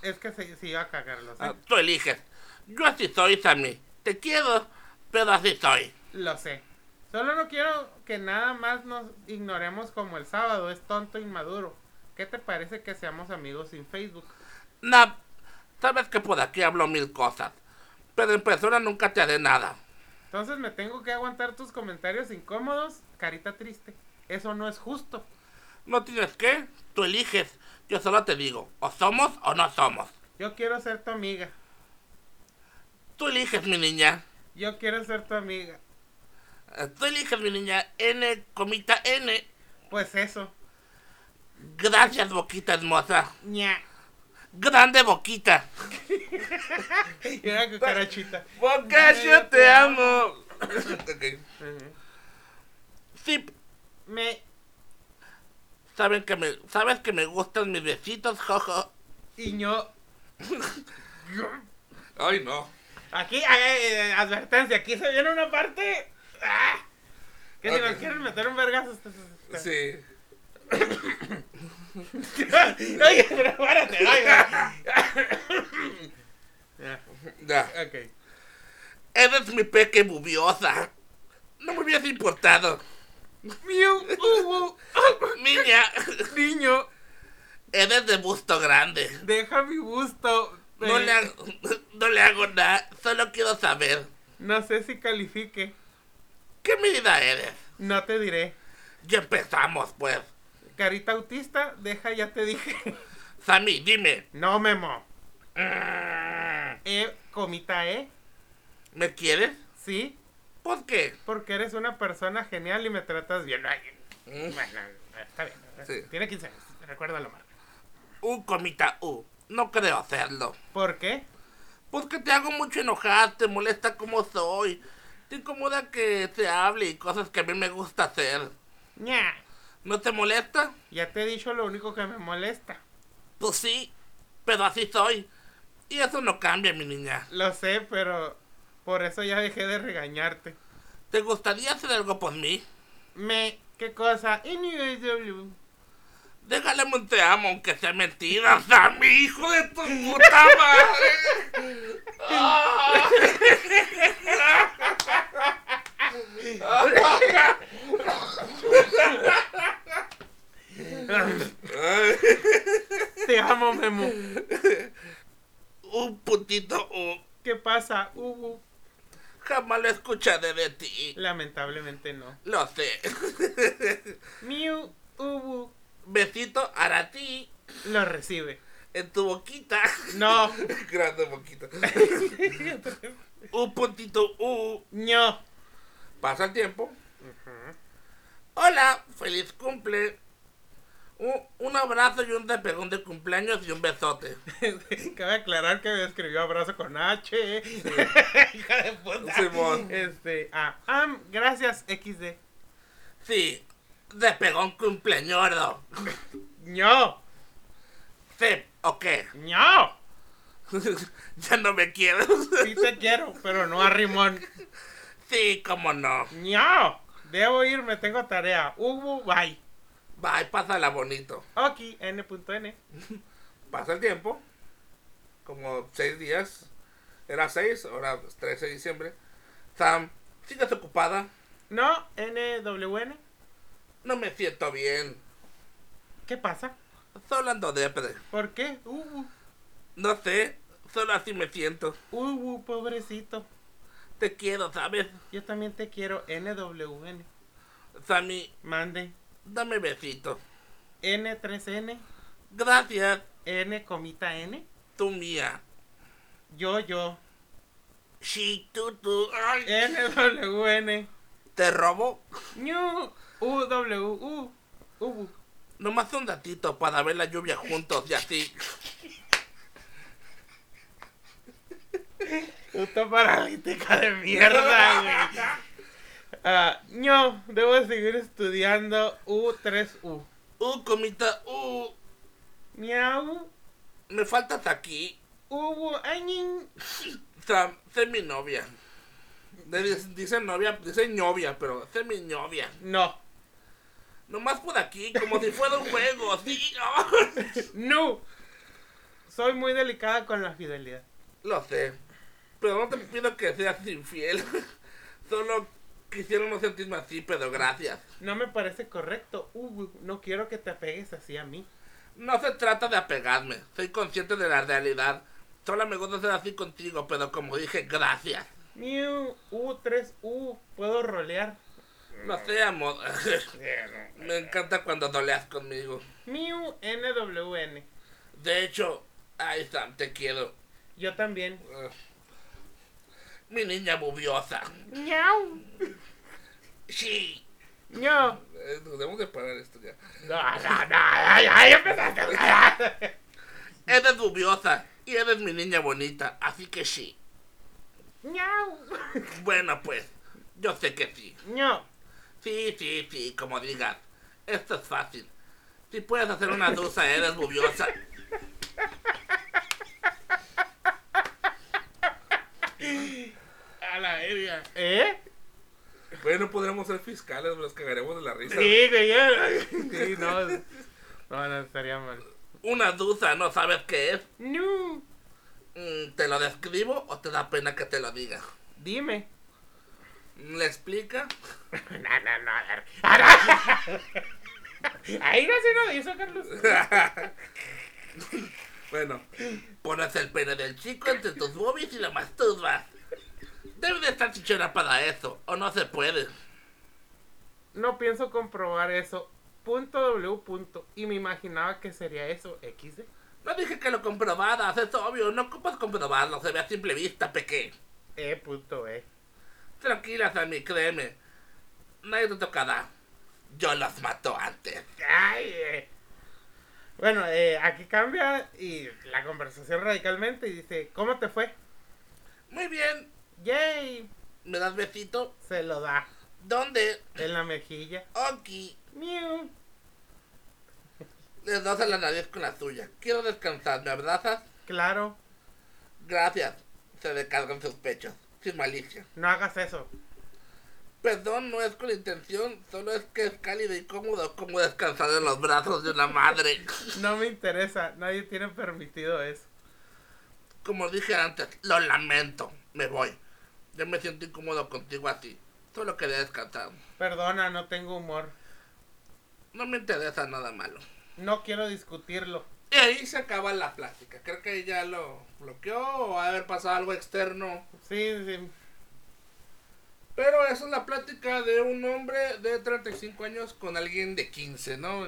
Es que se, se iba a cagar, lo sé. Ah, tú eliges. Yo así soy, Sammy. Te quiero, pero así soy. Lo sé. Solo no quiero que nada más nos ignoremos como el sábado. Es tonto e inmaduro. ¿Qué te parece que seamos amigos sin Facebook? Nah, sabes que por aquí hablo mil cosas. Pero en persona nunca te haré nada. Entonces me tengo que aguantar tus comentarios incómodos, carita triste. Eso no es justo. No tienes que, tú eliges. Yo solo te digo, o somos o no somos. Yo quiero ser tu amiga. Tú eliges, mi niña. Yo quiero ser tu amiga. Eh, Tú eliges, mi niña. N, comita N. Pues eso. Gracias, boquita hermosa. ña. Grande boquita. [LAUGHS] Y una cucarachita. Boca, yo te amo. [LAUGHS] ok. Ujú. Sí, Me. saben que me, sabes que me gustan mis besitos, jojo. Y yo. [LAUGHS] Ay, no. Aquí, ay, ay, advertencia. Aquí se viene una parte. ¡Ah! Que si nos quieren meter un vergazo. Sí. [LAUGHS] Oye, pero espérate, ay, Ya, [LAUGHS] Ya. Ok. Eres mi peque bubiosa. No me hubieras importado. Miu, Niña, niño, eres de busto grande. deja mi busto. No le, hago, [LAUGHS] no le hago nada, solo quiero saber. no sé si califique. ¿Qué medida eres? No te diré. Ya empezamos, pues. Carita autista, deja, ya te dije. [LAUGHS] Sammy, dime. No, Memo. mm, E, comita E, ¿Me quieres? sí, ¿Por qué? porque eres una persona genial y me tratas bien. Ay, Mm, Bueno, está bien. Sí. Tiene 15 años, recuérdalo mal. U, comita U. No creo hacerlo. ¿Por qué? Porque te hago mucho enojar, te molesta como soy. Te incomoda que se hable y cosas que a mí me gusta hacer. Ña. ¿No te molesta? Ya te he dicho lo único que me molesta. Pues sí, pero así soy. Y eso no cambia, mi niña. Lo sé, pero por eso ya dejé de regañarte. ¿Te gustaría hacer algo por mí? Me, ¿qué cosa? Déjale un te amo, aunque sea mentira, Sammy, hijo de tu puta madre. [LAUGHS] Te amo, Memo. Un puntito U. ¿Qué pasa? Ubu. Jamás lo escucharé de ti. Lamentablemente no. Lo sé. Miu, Ubu. Besito a ti Lo recibe. en tu boquita. No. [LAUGHS] Grande boquita. [LAUGHS] Un puntito U. ño. Pasa el tiempo. Hola, feliz cumple. Un, un abrazo y un despegón de cumpleaños y un besote. [LAUGHS] Cabe aclarar que me escribió abrazo con H. Hija de puta. Simón. Este, ah, gracias, XD. Sí, despegón cumpleañero. ño. Sí, ok. ño. [LAUGHS] ya no me quieres. Sí te quiero, pero no a Rimón. sí, cómo no. ño. Debo irme, tengo tarea. Ubu, bye. Bye, pásala bonito. Ok, N.N. Pasa el tiempo. Como seis días. Era seis, ahora es 13 de diciembre. Sam, ¿sigues ocupada? No, NWN. No me siento bien. ¿Qué pasa? Solo ando depre. ¿Por qué? Ubu. No sé, solo así me siento. Ubu, pobrecito. Te quiero, ¿sabes? Yo también te quiero, NWN. Sammy, Mande. dame besito. N3N, Gracias, N comita N, tú mía. yo, yo, Sí, tú, tú. Ay, NWN, te robo. ñu, UW, U, U. Nomás un datito para ver la lluvia juntos y así. Puta paralítica de mierda, güey. Ah, ño, debo seguir estudiando U3U. Uh, comita, uh, Miau, me faltas aquí. ubu, añin. Sam, sé mi novia. Dice novia, dice novia, pero sé mi novia. No, Nomás por aquí, como si fuera un juego, sí. no. Soy muy delicada con la fidelidad. Lo sé. Pero no te pido que seas infiel. [LAUGHS] Solo quisiera no sentirme así, pero gracias. No me parece correcto, ubu. No quiero que te apegues así a mí. No se trata de apegarme. Soy consciente de la realidad. Solo me gusta ser así contigo, pero como dije, gracias. Miu, U3U. Puedo rolear. No sé, amor. me encanta cuando doleas conmigo. Miu, NWN. De hecho, ay, Sam, te quiero. Yo también. Uh, mi niña bubiosa. Miau. Sí. No. Eh, debemos de parar esto ya. No, no, no. Ya, empezaste. Eres bubiosa y eres mi niña bonita, así que sí. Miau. Bueno, pues, yo sé que sí. No. Sí, sí, sí, como digas. Esto es fácil. Si puedes hacer una dusa, eres bubiosa. A la ella. ¿Eh? Bueno, podremos ser fiscales, nos cagaremos de la risa. Sí, güey. ya. Sí, no. No, no estaría mal. Una dusa, ¿no sabes qué es? No. Mm, ¿Te lo describo o te da pena que te lo diga? Dime. ¿Le explica? [LAUGHS] No, no, no. a ver. [LAUGHS] Ah. [LAUGHS] Ahí no se lo hizo, Carlos. bueno, pones el pene del chico entre tus boobies y lo masturbas. Debe de estar chichona para eso, o no se puede. No pienso comprobar eso. Punto W punto. Y me imaginaba que sería eso. XD. No dije que lo comprobaras, es obvio, no ocupas comprobarlo, se ve a simple vista, peque. E punto E. Tranquila, Sammy, créeme. Nadie te tocará. Yo los mato antes. Ay, eh. Bueno, eh, aquí cambia y la conversación radicalmente y dice, ¿cómo te fue? Muy bien, Yay, ¿me das besito? se lo da ¿Dónde? en la mejilla. Aquí. Miu. Le das a la nariz con la tuya. Quiero descansar, ¿me abrazas? Claro, Gracias. Se descargan sus pechos. Sin malicia. no hagas eso. Perdón, no es con intención, solo es que es cálido y cómodo como descansar en los brazos de una madre. [LAUGHS] No me interesa, nadie tiene permitido eso. Como dije antes, lo lamento, me voy. Yo me siento incómodo contigo así. Solo quería descansar. Perdona, no tengo humor. No me interesa nada malo. No quiero discutirlo. Y ahí se acaba la plática. Creo que ya lo bloqueó o ha de haber pasado algo externo. Sí, sí. Pero esa es la plática de un hombre de 35 años con alguien de 15, ¿no?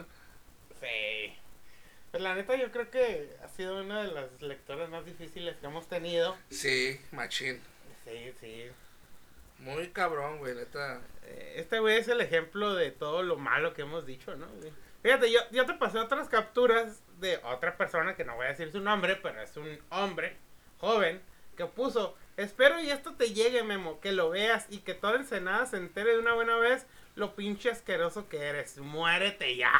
Sí. Pues la neta yo creo que ha sido una de las lecturas más difíciles que hemos tenido. Sí, machín. Sí, sí. Muy cabrón, güey, neta. Eh, Este güey es el ejemplo de todo lo malo que hemos dicho, ¿no? güey? Fíjate, yo, yo te pasé otras capturas de otra persona que no voy a decir su nombre, pero es un hombre joven que puso, espero y esto te llegue, Memo, que lo veas y que toda Ensenada se entere de una buena vez lo pinche asqueroso que eres. Muérete ya.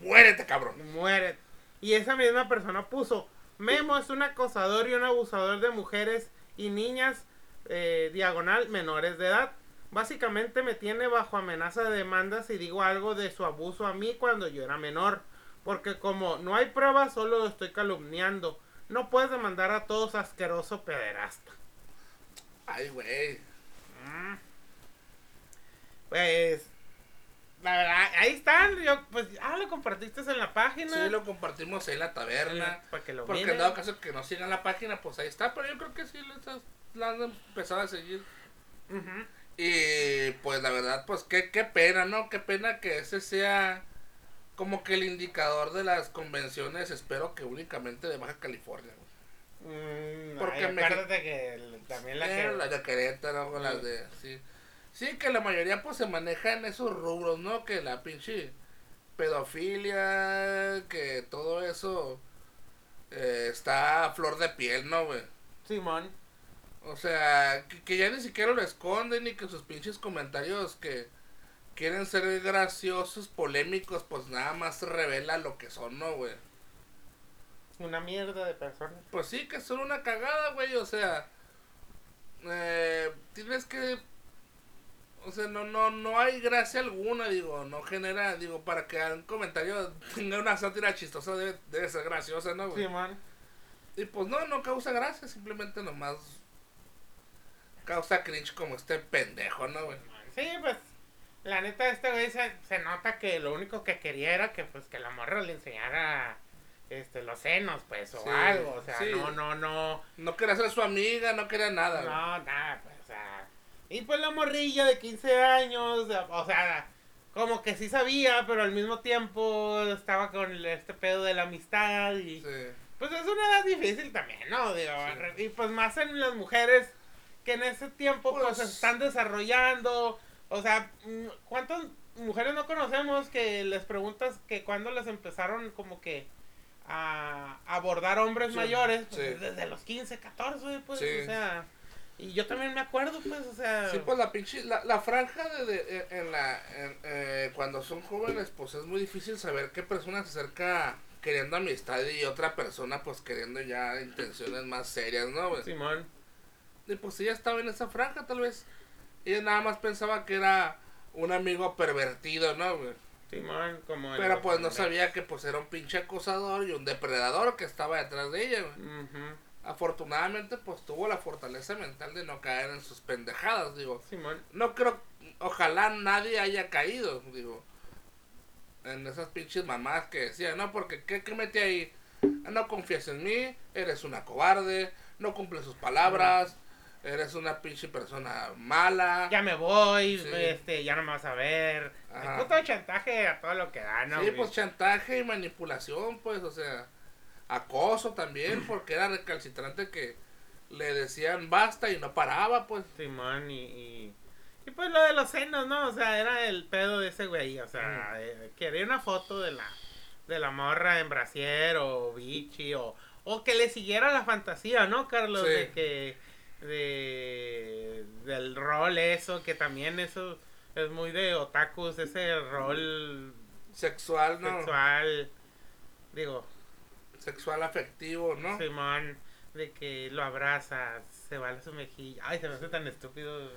Muérete, cabrón. Muérete. Y esa misma persona puso, Memo es un acosador y un abusador de mujeres y niñas eh, diagonal menores de edad. Básicamente me tiene bajo amenaza de demanda si digo algo de su abuso a mí cuando yo era menor. Porque como no hay pruebas, solo lo estoy calumniando. No puedes demandar a todos asqueroso pederasta. Ay, güey. Pues, la verdad, ahí están. Yo, pues, ah, lo compartiste en la página. Sí, lo compartimos ahí en la taberna. Para que lo Porque en dado caso que no sigan la página, pues ahí está. Pero yo creo que sí la han empezado a seguir. Ujú. Y pues la verdad, pues qué, qué pena, ¿no? Qué pena que ese sea como que el indicador de las convenciones, espero que únicamente de Baja California. Mm, Porque ay, me- acuérdate que el- también la Eh, que... las de Querétaro, o las de... Sí. sí, que la mayoría pues se maneja en esos rubros, ¿no? Que la pinche pedofilia, que todo eso eh, está a flor de piel, ¿no, güey? Simón. O sea, que, que ya ni siquiera lo esconden y que sus pinches comentarios que quieren ser graciosos, polémicos, pues nada más revela lo que son, ¿no, güey? Una mierda de personas. Pues sí, que son una cagada, güey, o sea, eh, tienes que, o sea, no, no, no hay gracia alguna, digo, no genera, digo, para que un comentario tenga una sátira chistosa debe, debe ser graciosa, ¿no, güey? Simón. Y pues no, no causa gracia, simplemente nomás causa cringe como este pendejo, ¿no, güey? Sí, pues, la neta, este güey se, se nota que lo único que quería era que, pues, que la morra le enseñara, este, los senos, pues, o Sí, algo, o sea, sí. no, no, no, No quería ser su amiga, no quería nada, güey. no, nada, pues, o sea, y pues la morrilla de 15 años, o sea, como que sí sabía, pero al mismo tiempo estaba con este pedo de la amistad y... Sí. Pues es una edad difícil también, ¿no? Digo, y pues más en las mujeres que en ese tiempo pues, Pues- se están desarrollando. O sea, mm, ¿cuántas mujeres no conocemos que les preguntas que cuando les empezaron como que a abordar hombres Sí, mayores? Pues sí. desde los 15, 14, pues, Sí. o sea... Y yo también me acuerdo, pues, o sea... Sí, pues la pinche, la, la franja de, de- en- en la, en, eh, cuando son jóvenes, pues es muy difícil saber qué persona se acerca queriendo amistad y otra persona pues queriendo ya intenciones más serias, ¿no? Simón. Y pues ella estaba en esa franja, tal vez. Ella nada más pensaba que era un amigo pervertido, ¿no? güey? Simón, como... el- Pero pues no sabía que pues era un pinche acosador y un depredador que estaba detrás de ella, güey. Afortunadamente pues tuvo la fortaleza mental de no caer en sus pendejadas, digo. Simón. No creo, ojalá nadie haya caído, digo, en esas pinches mamás que decían, no, porque ¿qué, qué metí ahí? Ah, No confías en mí, eres una cobarde, no cumples sus palabras, eres una pinche persona mala. ya me voy, Sí. este, ya no me vas a ver. Ajá. El puto chantaje a todo lo que da, ¿no? sí, güey? pues chantaje y manipulación, pues, o sea, acoso también, [CLEARS THROAT] porque era recalcitrante que le decían basta y no paraba, pues. Simón y, y, y pues lo de los senos, ¿no? O sea, era el pedo de ese güey, o sea, eh, quería una foto de la de la morra en brasier o bichi o, o que le siguiera la fantasía, ¿no, Carlos? Sí. De que de del rol eso, que también eso es muy de otakus, ese rol Sexual, ¿no? sexual, digo, Sexual afectivo, ¿no? Simón, de que lo abrazas, se va a su mejilla. Ay, se me hace tan estúpido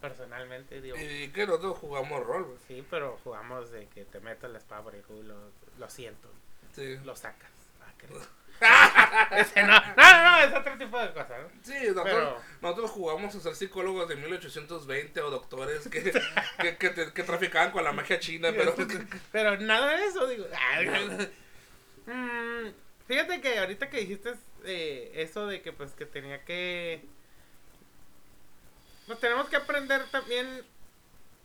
personalmente, digo. Y que nosotros jugamos rol, güey. Sí, pero jugamos de que te meto la espada por el culo, lo siento, Sí. lo sacas. Ah, creo. [LAUGHS] Ese no, no, no, es otro tipo de cosa, ¿no? Sí, nosotros, Pero- nosotros jugamos a ser psicólogos de 1820 o doctores que, que, que, te- que traficaban con la magia china, pero... Pero nada de eso, digo. Mm, fíjate que ahorita que dijiste eh, eso de que pues que tenía que... Pues tenemos que aprender también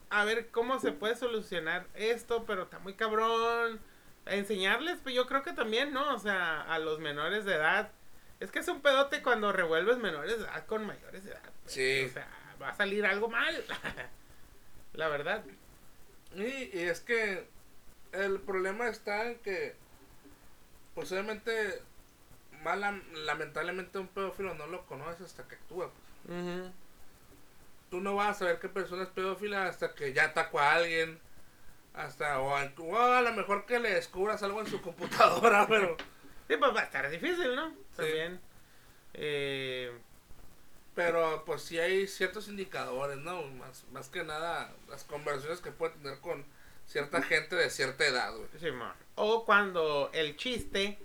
a ver cómo se puede solucionar esto, pero está muy cabrón. Enseñarles, pues yo creo que también, ¿no? O sea, a los menores de edad. Es que es un pedote cuando revuelves menores de edad con mayores de edad. pues. Sí. O sea, va a salir algo mal. [LAUGHS] La verdad. Y, y es que el problema está en que, pues obviamente, lamentablemente un pedófilo no lo conoces hasta que actúa. pues. Ujú. Tú no vas a saber qué persona es pedófila hasta que ya atacó a alguien. Hasta, o a, o a lo mejor que le descubras algo en su computadora, [LAUGHS] pero... Sí, pues va a estar difícil, ¿no? También. Eh, Pero pues sí hay ciertos indicadores, ¿no? Más, más que nada las conversaciones que puede tener con cierta gente de cierta edad, güey. Simón. O cuando el chiste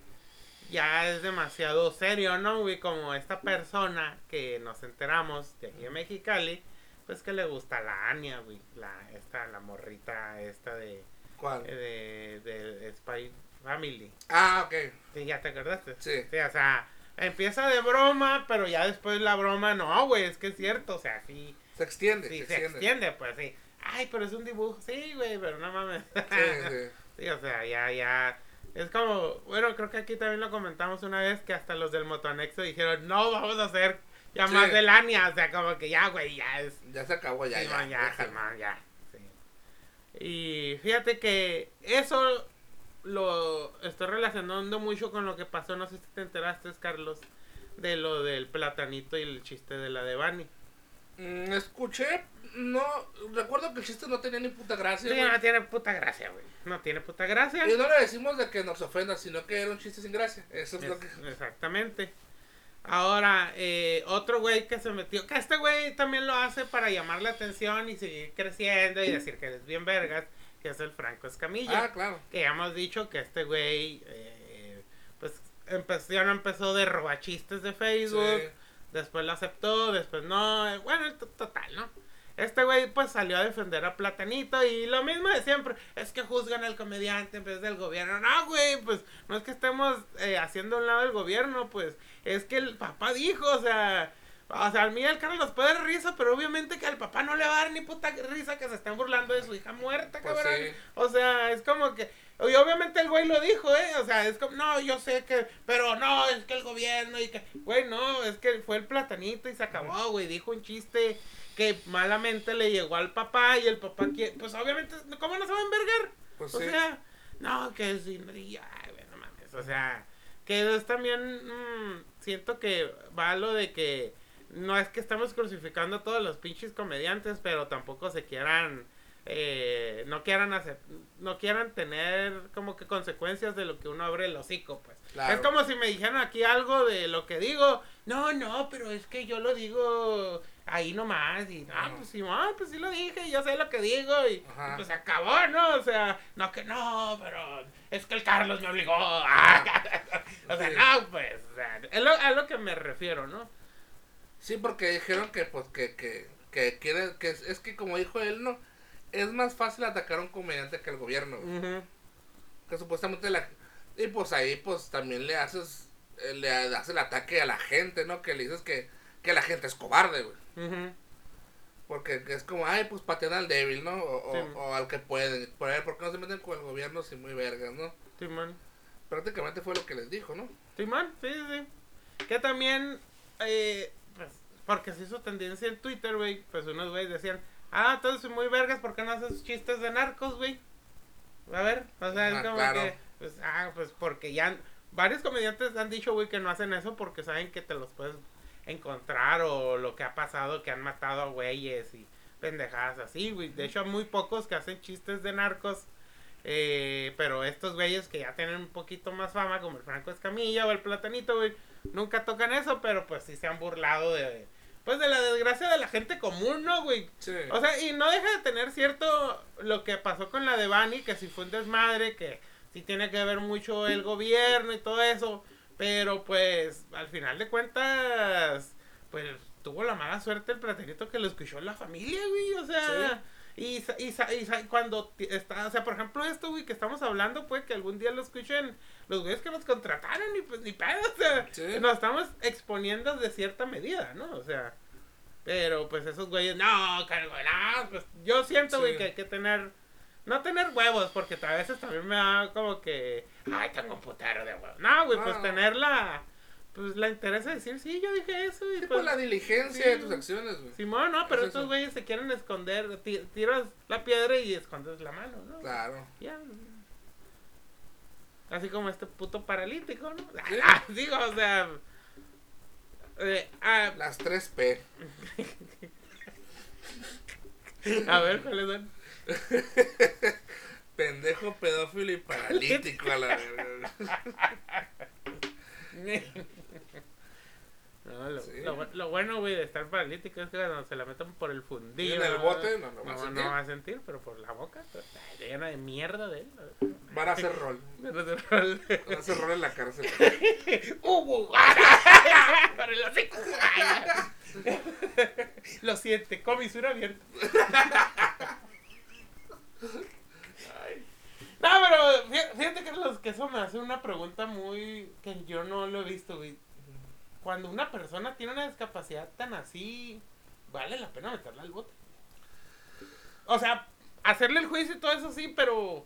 ya es demasiado serio, ¿no, güey? Como esta persona que nos enteramos de aquí en Mexicali, pues que le gusta la Ania, güey. La, esta, la morrita esta de, ¿Cuál? de, de Spy Family. Ah, ok. Sí, ¿Ya te acordaste? Sí. Sí, o sea, empieza de broma, pero ya después la broma, no, güey, es que es cierto, o sea, sí. Se extiende, Sí, se se extiende. extiende, pues sí. Ay, pero es un dibujo. Sí, güey, pero no mames. Sí, [LAUGHS] sí. Sí, o sea, ya, ya. Es como, bueno, creo que aquí también lo comentamos una vez que hasta los del motoanexo dijeron, no, vamos a hacer ya Sí. más del Ania. O sea, como que ya, güey, ya es. Ya se acabó, ya, Sí, ya. man, ya, sí, man, ya, sí. Y fíjate que eso lo estoy relacionando mucho con lo que pasó, no sé si te enteraste, Carlos, de lo del platanito y el chiste de la de Bani. Mm, escuché, no, recuerdo que el chiste no tenía ni puta gracia. Sí, no tiene puta gracia, güey. No tiene puta gracia. Y no le decimos de que nos ofenda, sino que era un chiste sin gracia. Eso es, lo que... Exactamente. Ahora, eh, otro güey que se metió, que este güey también lo hace para llamar la atención y seguir creciendo y decir que es bien vergas, que es el Franco Escamilla. Ah, claro. que ya hemos dicho que este güey, eh, pues empezó, ya no empezó de robachistes de Facebook, Sí. después lo aceptó, después no, eh, bueno, total, ¿no? Este güey pues salió a defender a Platanito y lo mismo de siempre, es que juzgan al comediante en vez del gobierno. No, güey, pues no es que estemos eh, haciendo a un lado el gobierno, pues es que el papá dijo, o sea, o sea, a mí el Carlos nos puede dar risa, pero obviamente que al papá no le va a dar ni puta risa que se estén burlando de su hija muerta, Pues cabrón. sí. O sea, es como que. Y obviamente el güey lo dijo, ¿eh? O sea, es como, no, yo sé que. Pero no, es que el gobierno y que. Güey, no, es que fue el platanito y se acabó, güey. Dijo un chiste que malamente le llegó al papá y el papá, quiere, pues obviamente, ¿cómo no se va a envergar? Pues o sí. sea, no, que y, ay, güey, no mames. O sea, que es también. mm, siento que va a lo de que. No es que estamos crucificando a todos los pinches comediantes, pero tampoco se quieran. eh, no quieran hacer, no quieran tener como que consecuencias de lo que uno abre el hocico, pues. Claro. Es como si me dijeran aquí algo de lo que digo. No, no, pero es que yo lo digo ahí nomás. Y, ah, pues sí, ah, pues sí lo dije, yo sé lo que digo. Y, pues se acabó, ¿no? O sea, no que no, pero es que el Carlos me obligó. [LAUGHS] o sea, Sí. no, pues, o sea, es lo, a lo que me refiero, ¿no? Sí, porque dijeron que, pues, que, que, que quiere, que es, es que como dijo él, no, es más fácil atacar a un comediante que al gobierno. Que supuestamente la... Y pues ahí, pues, también le haces, eh, le haces el ataque a la gente, ¿no? Que le dices que, que la gente es cobarde, güey. Porque es como, ay, pues patean al débil, ¿no? O, o- Sí. o al que pueden. Por, ahí, ¿Por qué no se meten con el gobierno si muy vergas, no? Simón. Prácticamente fue lo que les dijo, ¿no? Sí, sí, sí. Que también, eh, pues, porque se hizo tendencia en Twitter, güey, pues unos güeyes decían, ah, entonces soy muy vergas, ¿por qué no haces chistes de narcos, güey? A ver, o sea, es Ah, como claro. que, pues, ah, pues porque ya, varios comediantes han dicho, güey, que no hacen eso porque saben que te los puedes encontrar o lo que ha pasado, que han matado a güeyes y pendejadas así, güey. De hecho, hay muy pocos que hacen chistes de narcos. Eh, pero estos güeyes que ya tienen un poquito más fama, como el Franco Escamilla o el Platanito, güey, nunca tocan eso, pero pues sí se han burlado de, pues de la desgracia de la gente común, ¿no, güey? Sí. O sea, y no deja de tener cierto lo que pasó con la de Bani, que si fue un desmadre, que sí tiene que ver mucho el gobierno y todo eso, pero pues al final de cuentas, pues tuvo la mala suerte el platanito que lo escuchó la familia, güey, o sea... Y, sa- y, sa- y sa- cuando está, o sea, por ejemplo, esto, güey, que estamos hablando, pues que algún día lo escuchen los güeyes que nos contrataron y pues ni pedo, o sea, Sí. nos estamos exponiendo de cierta medida, ¿no? O sea, pero pues esos güeyes, no, cargo, no, pues yo siento, güey, Sí. que hay que tener, no tener huevos, porque a veces también me da como que, ay, tengo un putero de huevos. No, güey, pues No. tener la, pues la interés de decir, sí, yo dije eso y Sí, pues, por la diligencia sí. de tus acciones, güey. Simón, no, pero Es estos güeyes se quieren esconder, ti- tiras la piedra y escondes la mano, ¿no? Claro. Ya. Así como este puto paralítico, ¿no? Sí. [LAUGHS] Ah, digo, o sea. eh, ah, Las 3P. [LAUGHS] a ver, ¿cuáles son? [LAUGHS] Pendejo, pedófilo y paralítico a la verga. No, lo, Sí. lo bu- lo bueno, güey, de estar paralítico es que cuando se la meten por el fundillo. en el bote, no, no va a no, sentir. no va a sentir, pero por la boca, llena de mierda de él. Van a hacer rol. [LAUGHS] Pero de rol. Van a hacer rol en la cárcel. [LAUGHS] ¡Uh! Para el hocico. [LAUGHS] Lo siente, comisura abierta. No, pero fí- fíjate que los que eso me hace una pregunta muy que yo no lo he visto, güey. Cuando una persona tiene una discapacidad tan así, vale la pena meterla al bote. O sea, hacerle el juicio y todo eso sí, pero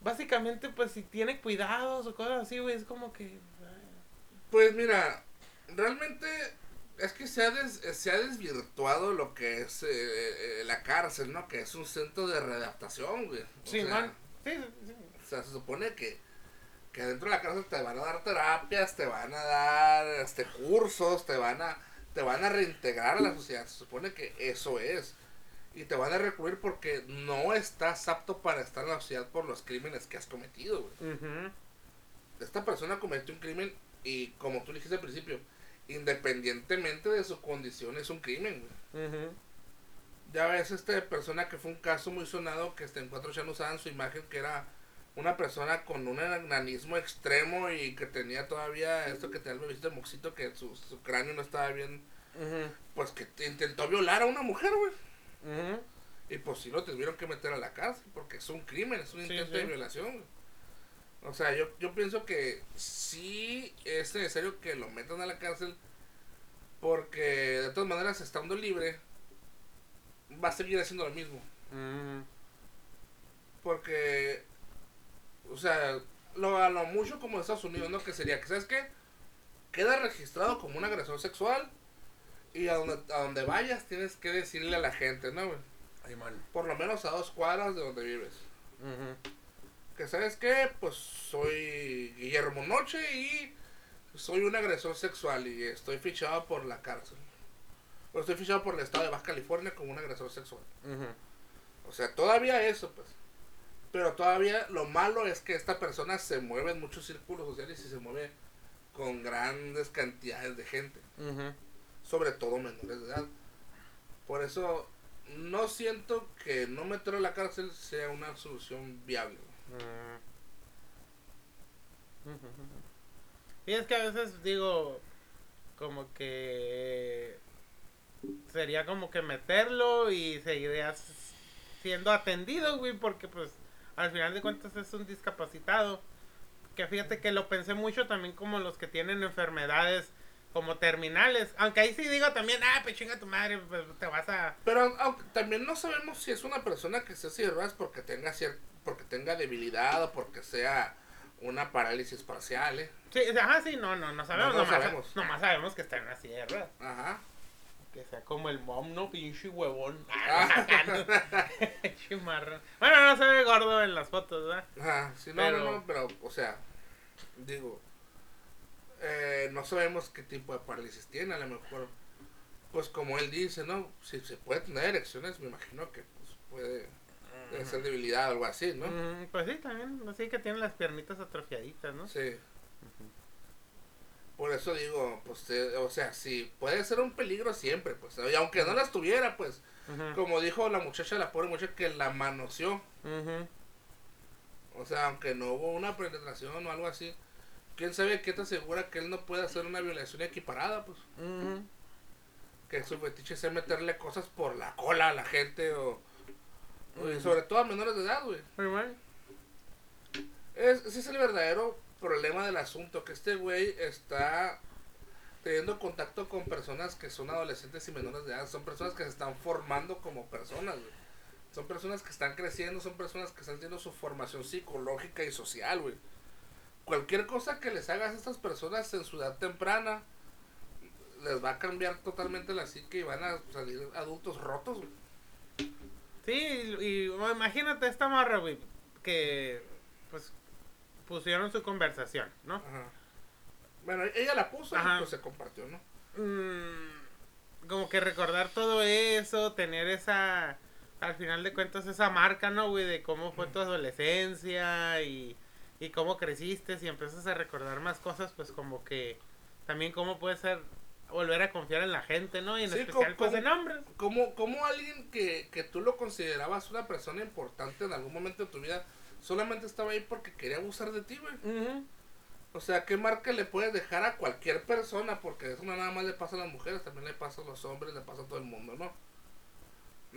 básicamente, pues si tiene cuidados o cosas así, güey, es como que. Pues mira, realmente es que se ha, des- se ha desvirtuado lo que es eh, eh, la cárcel, ¿no? Que es un centro de readaptación, güey. O Sí, sea, man. Sí, sí, sí. O sea, se supone que, que dentro de la cárcel te van a dar terapias, te van a dar este cursos, te van a te van a reintegrar a la sociedad. Se supone que eso es. Y te van a recluir porque no estás apto para estar en la sociedad por los crímenes que has cometido, güey. Esta persona cometió un crimen y como tú dijiste al principio, independientemente de su condición es un crimen, güey. Ya ves, esta persona que fue un caso muy sonado que este, en cuatro ya usaban su imagen que era una persona con un enanismo extremo y que tenía todavía esto que te da el bebecito de moxito que su, su cráneo no estaba bien, pues que te intentó violar a una mujer, güey. Y pues sí lo tuvieron que meter a la cárcel porque es un crimen, es un Sí, intento sí. de violación. güey. O sea, yo, yo pienso que sí es necesario que lo metan a la cárcel porque de todas maneras estando libre va a seguir haciendo lo mismo. Porque, o sea, lo, a lo mucho como en Estados Unidos, ¿no? Que sería que, ¿sabes qué? Queda registrado como un agresor sexual y a donde, a donde vayas tienes que decirle a la gente, ¿no? güey? Ay, man. Por lo menos a dos cuadras de donde vives. Que, ¿sabes qué? Pues soy Guillermo Noche y soy un agresor sexual y estoy fichado por la cárcel. O estoy fichado por el estado de Baja California como un agresor sexual. O sea, todavía eso, pues. Pero todavía lo malo es que esta persona se mueve en muchos círculos sociales y se mueve con grandes cantidades de gente. Sobre todo menores de edad. Por eso no siento que no meterlo a la cárcel sea una solución viable. Ujú. Y es que a veces digo, como que sería como que meterlo y seguirías siendo atendido, güey, porque pues al final de cuentas es un discapacitado. Que fíjate que lo pensé mucho también como los que tienen enfermedades como terminales. Aunque ahí sí digo también, ah, pues chinga tu madre, pues te vas a... Pero aunque también no sabemos si es una persona que se ruedas porque tenga cier- porque tenga debilidad o porque sea una parálisis parcial, ¿eh? Sí, ajá, sí, no, no, no sabemos. No, no nomás, sabemos. nomás sabemos que está en una silla de ruedas. Ajá. Que sea como el mom, no pinche huevón. Ah. Pinche marrón. bueno, no se ve gordo en las fotos, ¿verdad? Ajá, sí, no, Pero- no, no, pero, o sea, digo, eh, no sabemos qué tipo de parálisis tiene, a lo mejor, pues como él dice, ¿no? Si se puede tener erecciones, me imagino que pues, puede, debe ser debilidad o algo así, ¿no? Mm, pues sí, también. Así que tiene las piernitas atrofiaditas, ¿no? Sí. Por eso digo, pues, eh, o sea, sí, puede ser un peligro siempre, pues, y aunque no las tuviera, pues, como dijo la muchacha, la pobre muchacha que la manoseó, o sea, aunque no hubo una penetración o algo así, quién sabe qué te asegura que él no puede hacer una violación equiparada, pues, que su fetiche sea meterle cosas por la cola a la gente o, sobre todo a menores de edad, güey. Ese es el verdadero problema del asunto, que este güey está teniendo contacto con personas que son adolescentes y menores de edad, son personas que se están formando como personas, güey. Son personas que están creciendo, son personas que están teniendo su formación psicológica y social, güey. Cualquier cosa que les hagas a estas personas en su edad temprana les va a cambiar totalmente la psique y van a salir adultos rotos, güey. Sí, y, imagínate esta morra, güey, que pues pusieron su conversación, ¿no? Ajá. Bueno, ella la puso Ajá. y pues se compartió, ¿no? Mm, como que recordar todo eso, tener esa, al final de cuentas, esa marca, ¿no, güey? De cómo fue tu adolescencia y, y cómo creciste, si empiezas a recordar más cosas, pues como que también cómo puede ser volver a confiar en la gente, ¿no? Y en Sí, especial, como- pues, en hombres. Como, como alguien que, que tú lo considerabas una persona importante en algún momento de tu vida, solamente estaba ahí porque quería abusar de ti, güey. O sea, ¿qué marca le puedes dejar a cualquier persona? Porque eso no nada más le pasa a las mujeres, también le pasa a los hombres, le pasa a todo el mundo, ¿no?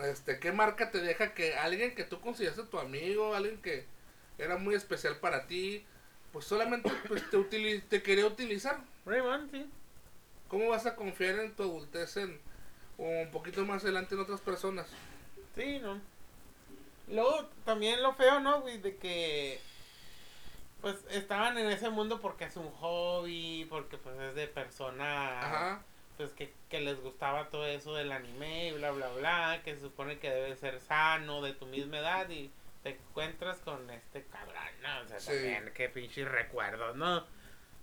Este, ¿qué marca te deja que alguien que tú consideraste tu amigo, alguien que era muy especial para ti, pues solamente pues, te, utili- te quería utilizar? Raymond, sí. ¿Cómo vas a confiar en tu adultez en, o un poquito más adelante en otras personas? Sí, no. Luego también lo feo, ¿no, güey? De que pues estaban en ese mundo porque es un hobby, porque pues es de persona Ajá. pues que, que les gustaba todo eso del anime y bla bla bla, que se supone que debe ser sano de tu misma edad y te encuentras con este cabrón, ¿no? O sea, Sí. también qué pinches recuerdos, ¿no?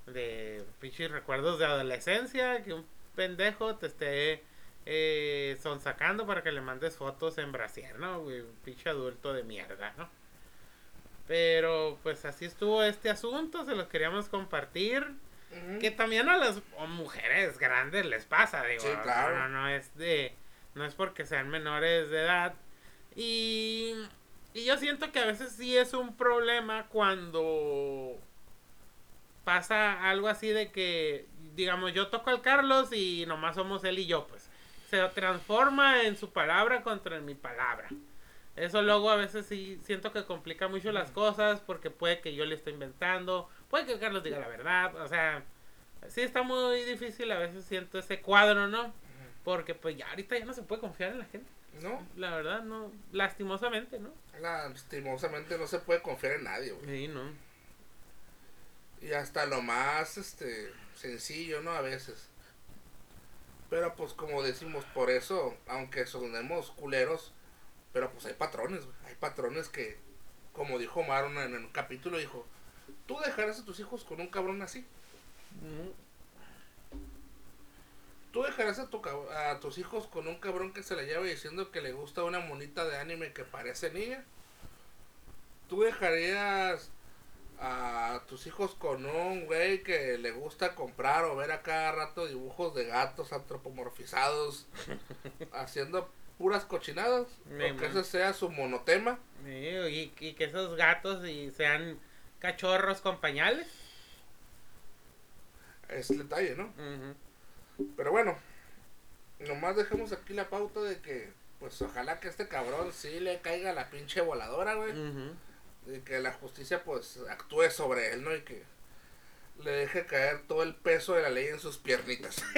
De pinches recuerdos de adolescencia, que un pendejo te esté eh, sonsacando para que le mandes fotos en brasier, ¿no? güey? Un pinche adulto de mierda, ¿no? Pero pues así estuvo este asunto, se los queríamos compartir. Que también a las mujeres grandes les pasa, digo. Sí, claro. No, no es de. No es porque sean menores de edad. Y. Y yo siento que a veces sí es un problema cuando pasa algo así de que, digamos, yo toco al Carlos y nomás somos él y yo, pues. Se transforma en su palabra contra mi palabra. Eso luego a veces sí siento que complica mucho las cosas porque puede que yo le esté inventando, puede que Carlos diga la verdad, o sea, sí está muy difícil a veces siento ese cuadro, ¿no? Porque pues ya ahorita ya no se puede confiar en la gente, No, la verdad, no, lastimosamente, ¿no? lastimosamente no se puede confiar en nadie, güey. Sí, no. Y hasta lo más este sencillo, ¿no? A veces. Pero pues como decimos, por eso, aunque sonemos culeros, pero pues hay patrones, güey. Hay patrones que, como dijo Maron en el capítulo, dijo, ¿tú dejarás a tus hijos con un cabrón así? ¿Tú dejarás a, tu, a tus hijos con un cabrón que se le lleva diciendo que le gusta una monita de anime que parece niña? ¿Tú dejarías a tus hijos con un güey que le gusta comprar o ver a cada rato dibujos de gatos antropomorfizados [LAUGHS] haciendo puras cochinadas? O que ese sea su monotema. Sí, y, y que esos gatos y sean cachorros con pañales. Es el detalle, ¿no? Pero bueno, nomás dejemos aquí la pauta de que, pues ojalá que este cabrón sí le caiga la pinche voladora, güey. Y que la justicia pues actúe sobre él, ¿no? Y que le deje caer todo el peso de la ley en sus piernitas. [LAUGHS]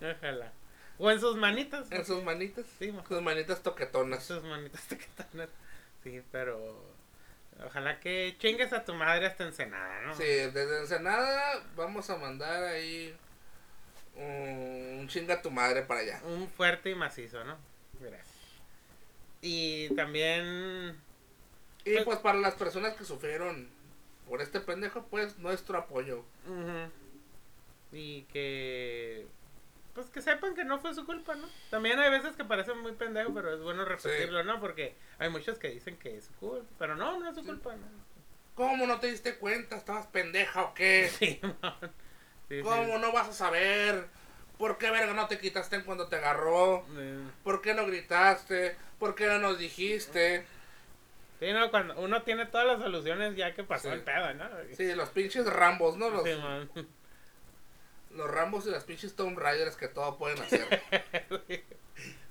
Ojalá. O en sus manitas. en sus manitas. Sí. Sus manitas toquetonas. Sus manitas [LAUGHS] te quedan. Sí, pero. Ojalá que chingues a tu madre hasta Ensenada, ¿no? Sí, desde Ensenada vamos a mandar ahí un, un chinga a tu madre para allá. Un fuerte y macizo, ¿no? Gracias. Y también. Y Pues- pues para las personas que sufrieron por este pendejo, pues nuestro apoyo. ujú, Y que. Pues que sepan que no fue su culpa, ¿no? También hay veces que parece muy pendejo, pero es bueno repetirlo, ¿no? Porque hay muchos que dicen que es su culpa. Pero no, no es su culpa, ¿no? ¿Cómo no te diste cuenta? ¿Estabas pendeja o qué? [LAUGHS] Sí. Sí, sí. ¿Cómo no vas a saber? ¿Por qué verga no te quitaste cuando te agarró? Eh, ¿Por qué no gritaste? ¿Por qué no nos dijiste? Sí, no, cuando uno tiene todas las soluciones ya que pasó Sí. el pedo, ¿no? Sí, los pinches Rambos, ¿no? Los, Sí, man. [LAUGHS] los Rambos y las pinches Tomb Raiders que todo pueden hacer. [LAUGHS]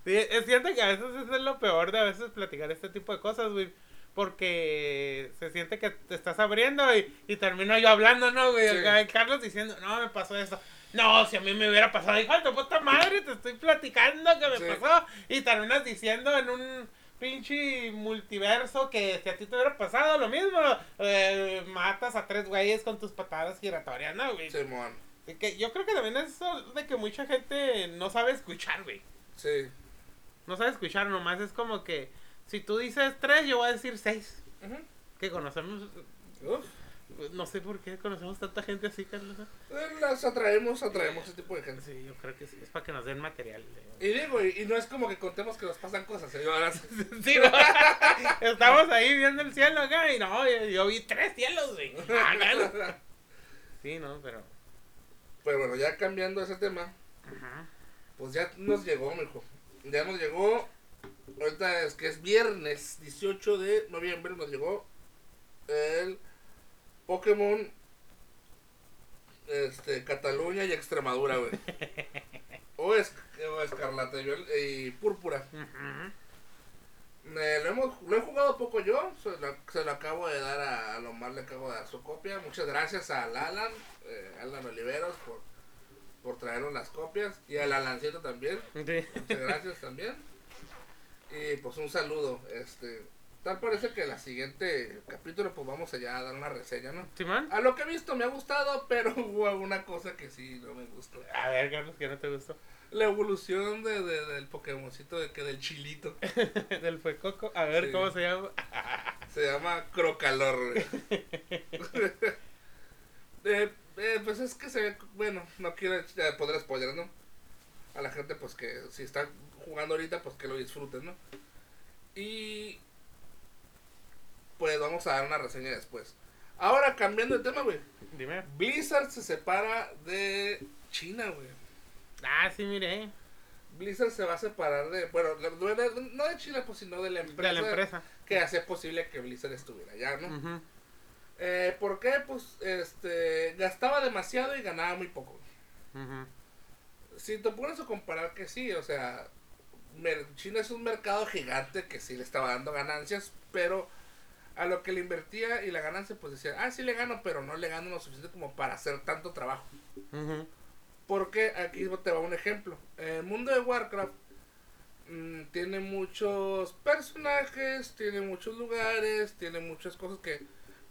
Sí, es cierto que a veces eso es lo peor de a veces platicar este tipo de cosas, güey. Porque se siente que te estás abriendo y, y termino yo hablando, ¿no, güey? Sí. Carlos diciendo, no, me pasó esto. No, si a mí me hubiera pasado, hijo de puta madre, te estoy platicando que me Sí. pasó. Y terminas diciendo en un pinche multiverso que si a ti te hubiera pasado lo mismo, eh, matas a tres güeyes con tus patadas giratorias, ¿no, güey? Que yo creo que también es eso de que mucha gente no sabe escuchar, güey. Sí. No sabe escuchar, nomás es como que si tú dices tres, yo voy a decir seis. Ujú. Que conocemos, Uf. No sé por qué conocemos tanta gente así, Carlos. Eh, Las atraemos, atraemos ese tipo de gente. Sí, yo creo que sí, es para que nos den material. Y digo, y, y no es como que contemos que nos pasan cosas, ¿eh? Ahora sí. [LAUGHS] ¿no? [LAUGHS] Estamos ahí viendo el cielo acá y no, yo, yo vi tres cielos, güey. Ah. [LAUGHS] Sí, no, pero. Pero bueno, ya cambiando ese tema, Ajá. pues ya nos llegó, mijo. Ya nos llegó. Ahorita es que es viernes 18 de noviembre, nos llegó el Pokémon este, Cataluña y Extremadura, güey. [LAUGHS] O, es, o Escarlata y, Púrpura. Eh, lo, hemos, lo he jugado poco yo, se lo, se lo acabo de dar a, a Lomar, le acabo de dar su copia. Muchas gracias al Alan, eh, Alan Oliveros, por, por traernos las copias. Y al Alancito también, Sí. muchas gracias también. [LAUGHS] Y pues un saludo, este, tal parece que la siguiente capítulo pues vamos allá a dar una reseña, ¿no? ¿Simón? A lo que he visto me ha gustado, pero [LAUGHS] hubo una cosa que sí no me gustó. A ver, Carlos, ¿qué no te gustó? La evolución de, de- del Pokémoncito de que del chilito. [LAUGHS] Del fuecoco. A ver, Sí. ¿cómo se llama? [LAUGHS] Se llama Crocalor. Eh, eh, pues es que se ve, bueno, no quiero eh, poder spoiler, ¿no? A la gente, pues que si está jugando ahorita, pues que lo disfruten, ¿no? Y pues vamos a dar una reseña después. Ahora, cambiando de tema, güey. Dime. Blizzard se separa de China, güey. Ah, sí, miré. Blizzard se va a separar de, bueno, no de, China, pues sino de la empresa, De la empresa. que hace posible que Blizzard estuviera allá, ¿no? Ujú. Eh, ¿Por qué? Pues este, gastaba demasiado y ganaba muy poco. Ujú. Si te pones a comparar que sí, o sea, China es un mercado gigante que sí le estaba dando ganancias, pero a lo que le invertía y la ganancia, pues decía, ah, sí le gano, pero no le gano lo suficiente como para hacer tanto trabajo. Porque aquí te va un ejemplo. El mundo de Warcraft mm, tiene muchos personajes, tiene muchos lugares, tiene muchas cosas que,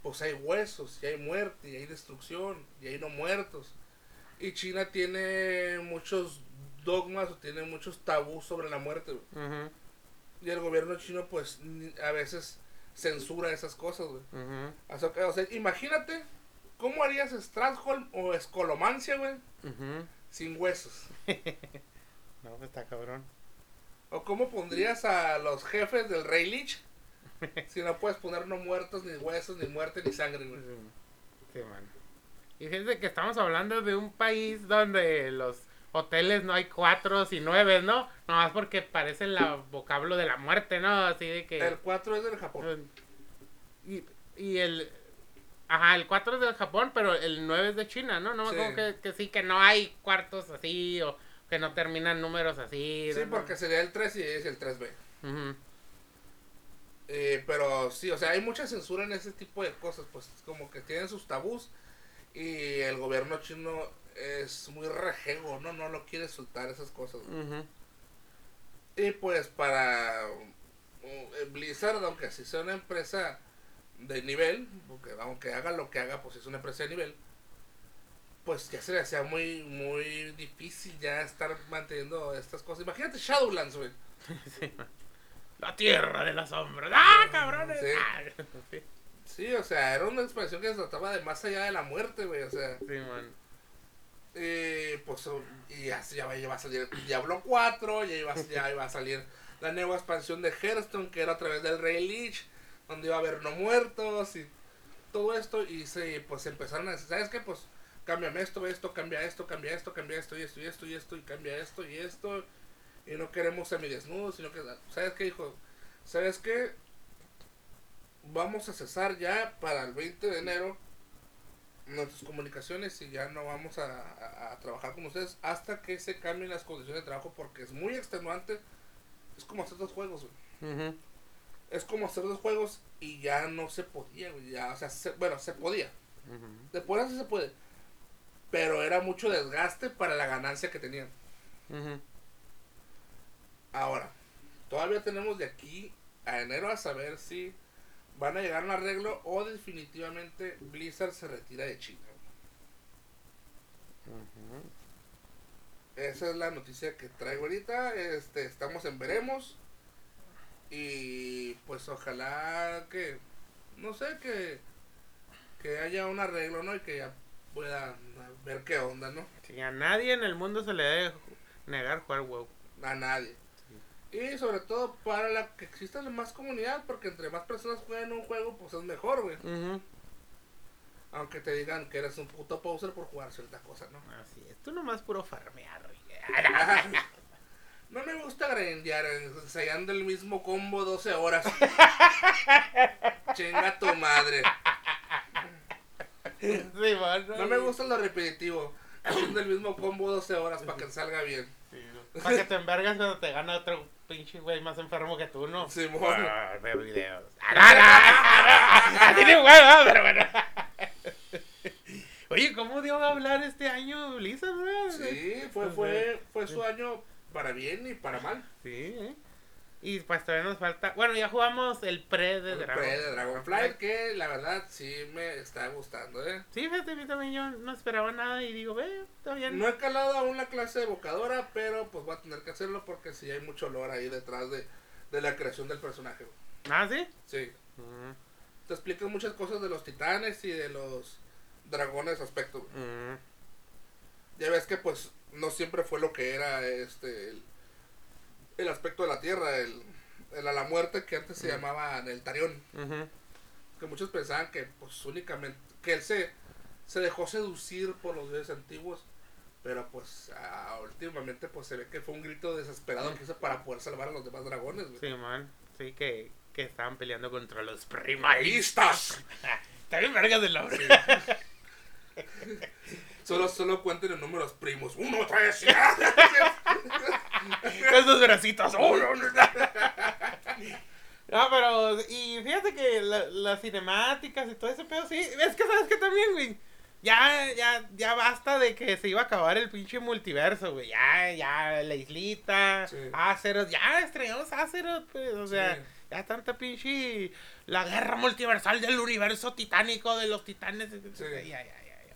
pues hay huesos, y hay muerte, y hay destrucción, y hay no muertos. Y China tiene muchos dogmas o tiene muchos tabús sobre la muerte. Y el gobierno chino, pues, a veces censura esas cosas, güey. Ujú. O sea, o sea, imagínate cómo harías Stratholm o Escolomancia, güey, sin huesos. [LAUGHS] No, está cabrón. ¿O cómo pondrías a los jefes del Rey Lich? [LAUGHS] Si no puedes poner no muertos, ni huesos, ni muerte, ni sangre, güey. Sí, man. Y fíjense que estamos hablando de un país donde los hoteles no hay cuatro y nueve, ¿no? Nomás porque parece el vocablo de la muerte, ¿no? Así de que... El 4 es del Japón. Y, y el... Ajá, el 4 es del Japón, pero el 9 es de China, ¿no? No me Sí. acuerdo que, que sí, que no hay cuartos así o que no terminan números así. Sí, ¿no? porque sería el 3 y es el 3B. Ujú. Eh, pero sí, o sea, hay mucha censura en ese tipo de cosas, pues como que tienen sus tabús y el gobierno chino es muy rejego, ¿no? No lo quiere soltar esas cosas. Y pues para uh, Blizzard, aunque sí sea una empresa de nivel, porque aunque haga lo que haga, pues es una empresa de nivel, pues ya se le hacía muy, muy difícil ya estar manteniendo estas cosas. Imagínate Shadowlands, güey. [LAUGHS] Sí. La tierra de las sombras. ¡Ah, cabrones! Ah, [LAUGHS] sí, Sí, o sea, era una expresión que se trataba de más allá de la muerte, güey. O sea, sí, man. Eh, pues y ya, ya va a salir Diablo 4, ya iba, ya iba a salir la nueva expansión de Hearthstone, que era a través del Rey Lich, donde iba a haber no muertos y todo esto. Y se, pues empezaron a decir, ¿sabes qué? Pues cámbiame esto, esto, cambia esto, cambia esto, cambia esto y esto y esto y esto y cambia esto y esto. Y no queremos semidesnudos, sino que, ¿sabes qué, hijo? ¿Sabes qué? Vamos a cesar ya para el 20 de enero nuestras comunicaciones y ya no vamos a, a- a trabajar con ustedes hasta que se cambien las condiciones de trabajo porque es muy extenuante. Es como hacer dos juegos, güey. Es como hacer dos juegos y ya no se podía, güey. Ya, o sea, se- bueno, se podía. Ujú. Después así se puede. Pero era mucho desgaste para la ganancia que tenían. Ahora, todavía tenemos de aquí a enero a saber si van a llegar a un arreglo o definitivamente Blizzard se retira de China. Esa es la noticia que traigo ahorita. Este, estamos en veremos. Y pues ojalá que, no sé, que, que haya un arreglo, ¿no? Y que ya pueda ver qué onda, ¿no? A nadie en el mundo se le debe negar jugar WoW. A nadie. Y sobre todo para la que exista más comunidad, porque entre más personas jueguen un juego, pues es mejor, güey. Aunque te digan que eres un puto poser por jugar cierta cosa, ¿no? Así es, tú nomás puro farmear. güey. [LAUGHS] No me gusta grindear ensayando el mismo combo 12 horas. [LAUGHS] Chinga tu madre. Sí, man, No me gusta lo repetitivo. Haciendo el mismo combo 12 horas para que salga bien. Para que te envergas cuando te gana otro pinche güey más enfermo que tú, ¿no? Simón. Ah, veo videos. Ah, Tiene huevo, pero bueno. Oye, ¿cómo dio a hablar este año güey? Sí, fue, fue, fue su año para bien y para mal. Sí, ¿eh? Y pues todavía nos falta. Bueno, ya jugamos el pre de El Dragon. pre de Dragonfly, que la verdad sí me está gustando, ¿eh? Sí, fíjate, a mí también yo no esperaba nada y digo, ve, está bien. No he calado aún la clase evocadora, pero pues voy a tener que hacerlo porque sí hay mucho lore ahí detrás de, de la creación del personaje. Ah, sí. Sí, Mm, te explican muchas cosas de los titanes y de los dragones aspecto. mm, Ya ves que pues no siempre fue lo que era este el, el aspecto de la tierra, el, el a la muerte que antes se Mm. llamaba Neltarion. ujú. Que muchos pensaban que pues únicamente que él se, se dejó seducir por los dioses antiguos. Pero pues ah, últimamente pues se ve que fue un grito desesperado que hizo para poder salvar a los demás dragones. güey. Sí, man. Sí, que, que estaban peleando contra los primalistas. [LAUGHS] Bien vergas el nombre. [LAUGHS] Solo, solo cuenten en números primos. Uno, tres. [LAUGHS] Esos bracitos. Oh, no, no, no. No, pero, y fíjate que la- las cinemáticas y todo ese pedo, sí, es que sabes que también, güey, ya, ya, ya basta de que se iba a acabar el pinche multiverso, güey, ya, ya, la islita, Sí. Azeroth, ya estrenamos Azeroth, pues, o sea, Sí. ya tanta pinche, la guerra multiversal del universo titánico de los titanes, Sí. ya, ya, ya, ya.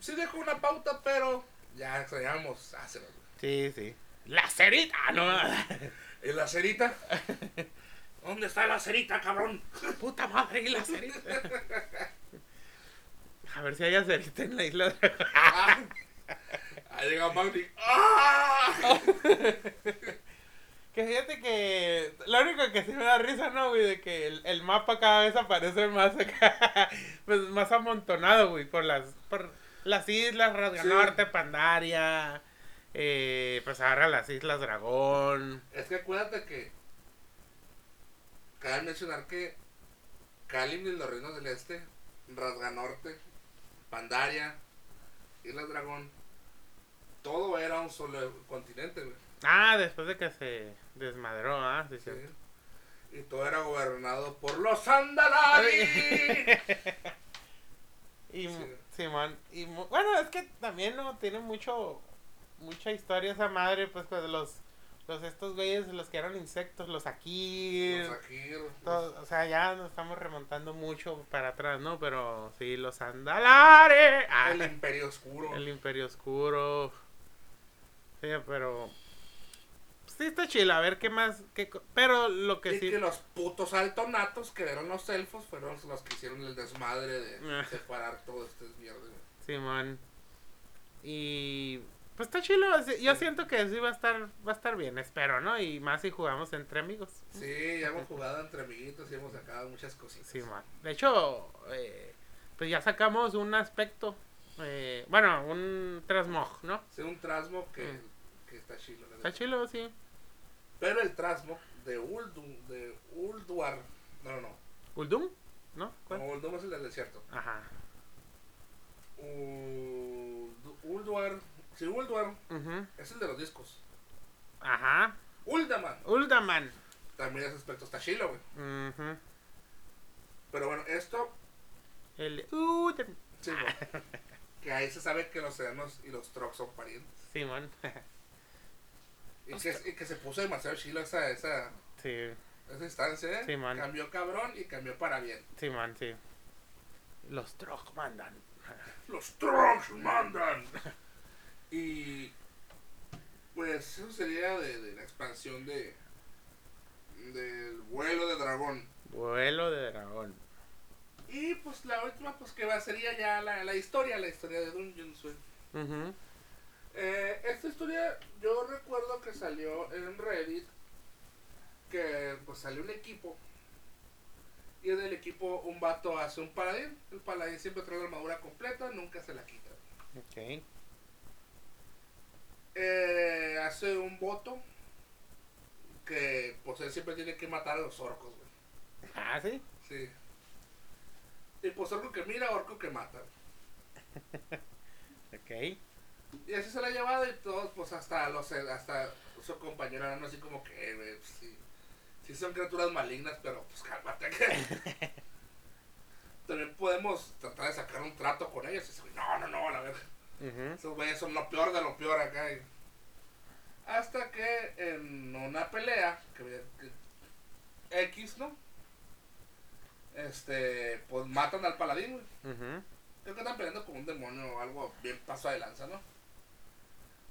Sí dejó una pauta, pero ya extrañamos hacerlo. Sí, sí. La cerita, no, ¿Y la cerita? ¿Dónde está la cerita, cabrón? puta madre, y la cerita. A ver si hay cerita en la isla. Ah, ahí llega Magni. ¡Ah! Que fíjate que lo único que sí me da risa, ¿no, güey? De que el, el mapa cada vez aparece más acá, pues más amontonado, güey, por las, por las islas, Sí. Norte, Pandaria, eh, pues ahora las islas Dragón. Es que acuérdate que. Cabe mencionar que. Kalim y los reinos del este, Rasganorte, Pandaria, Islas Dragón, todo era un solo continente, güey. Ah, después de que se desmadró, ah, sí, Sí. Y todo era gobernado por los Andalari. [LAUGHS] Y, Sí. Simón, y bueno, es que también, ¿no? Tiene mucho, mucha historia esa madre, pues, pues los, los estos güeyes, los que eran insectos, los aquí, los Akir, todo, o sea, ya nos estamos remontando mucho para atrás, ¿no? Pero sí, los andalares, ah, el Imperio Oscuro. el imperio oscuro, sí, pero, sí está chido, a ver qué más, qué, pero lo que y sí, que los putos altonatos que eran los elfos fueron los que hicieron el desmadre de Ah. separar todo este mierda. Simón. Y pues está chido, así- yo siento que sí va a estar va a estar bien, espero, ¿no? Y más si jugamos entre amigos. Sí, ya hemos jugado entre amiguitos y hemos sacado muchas cositas. Simón. De hecho, eh, pues ya sacamos un aspecto eh, bueno, un transmog, ¿no? Sí, un trasmo que, Mm. que está chido. la Está chido, sí. Pero el trasmo de Uldum, de Ulduar, no, no, no. ¿Uldum? ¿No? ¿Cuál? No, Uldum es el del desierto. Ajá. Uldu- Ulduar, sí, Ulduar Ujú. es el de los discos. Ajá. Uldaman, Uldaman. también ese aspecto está chilo, güey. Ujú. Pero bueno, esto, El Uldaman. sí, que ahí se sabe que los sedanos y los trucks son parientes. Simón. Y que, y que se puso demasiado chilo esa, esa, sí, esa instancia, ¿eh? Sí, man. Cambió cabrón y cambió para bien. Simón, sí. Los Trog mandan. Los trucks mandan. Y pues eso sería de, de la expansión de del vuelo de dragón. Vuelo de dragón. Y pues la última pues que va sería ya la, la historia, la historia de Dungeons. Ujú. Eh, esta historia yo recuerdo que salió en Reddit que pues salió un equipo y del equipo un vato hace un paladín. El paladín siempre trae la armadura completa, nunca se la quita. Ok. Eh, hace un voto que pues él siempre tiene que matar a los orcos, güey. Ah, sí. Sí. Y pues orco que mira, orco que mata. [LAUGHS] Ok. Y así se la ha llevado y todos, pues hasta los hasta su compañero eran así como que, güey, pues, sí, sí son criaturas malignas, pero pues cálmate que. [LAUGHS] También podemos tratar de sacar un trato con ellos. Y dice, no, no, no, la Esos güeyes son lo peor de lo peor acá. y- Hasta que en una pelea, que, que- X, ¿no? Este, pues matan al paladín, güey. Creo que están peleando con un demonio o algo bien paso de lanza, ¿no?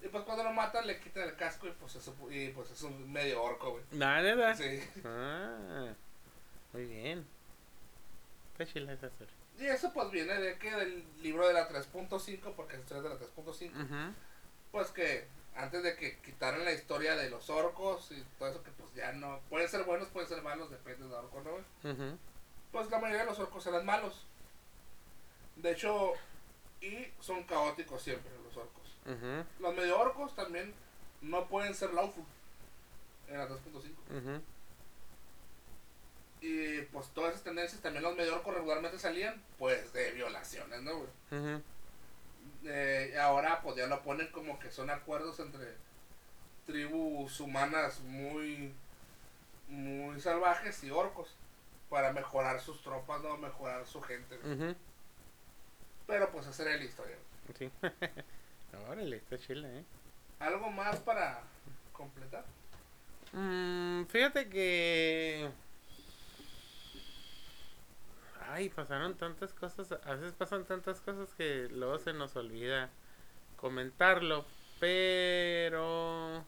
Y pues cuando lo matan le quitan el casco y pues eso, y pues es un medio orco, güey. ¿verdad? Sí. Ah, muy bien. Está chila esa serie. Y eso pues viene de que del libro de la 3.5, porque es de la 3.5, Ujú. pues que antes de que quitaran la historia de los orcos y todo eso que pues ya no, pueden ser buenos, pueden ser malos, depende del orco, ¿no? güey? Ujú. Pues la mayoría de los orcos eran malos. De hecho, y son caóticos siempre los orcos. Los medio orcos también no pueden ser lawful en la 3.5. Y pues todas esas tendencias también los medio orcos regularmente salían pues de violaciones, ¿no, güey? Eh, ahora pues ya lo ponen como que son acuerdos entre tribus humanas muy muy salvajes y orcos para mejorar sus tropas, no mejorar su gente. Pero pues esa era la historia. Sí. [LAUGHS] Órale, está chila, ¿eh? ¿Algo más para completar? Mm, fíjate que. Ay, pasaron tantas cosas. A veces pasan tantas cosas que luego se nos olvida comentarlo. Pero.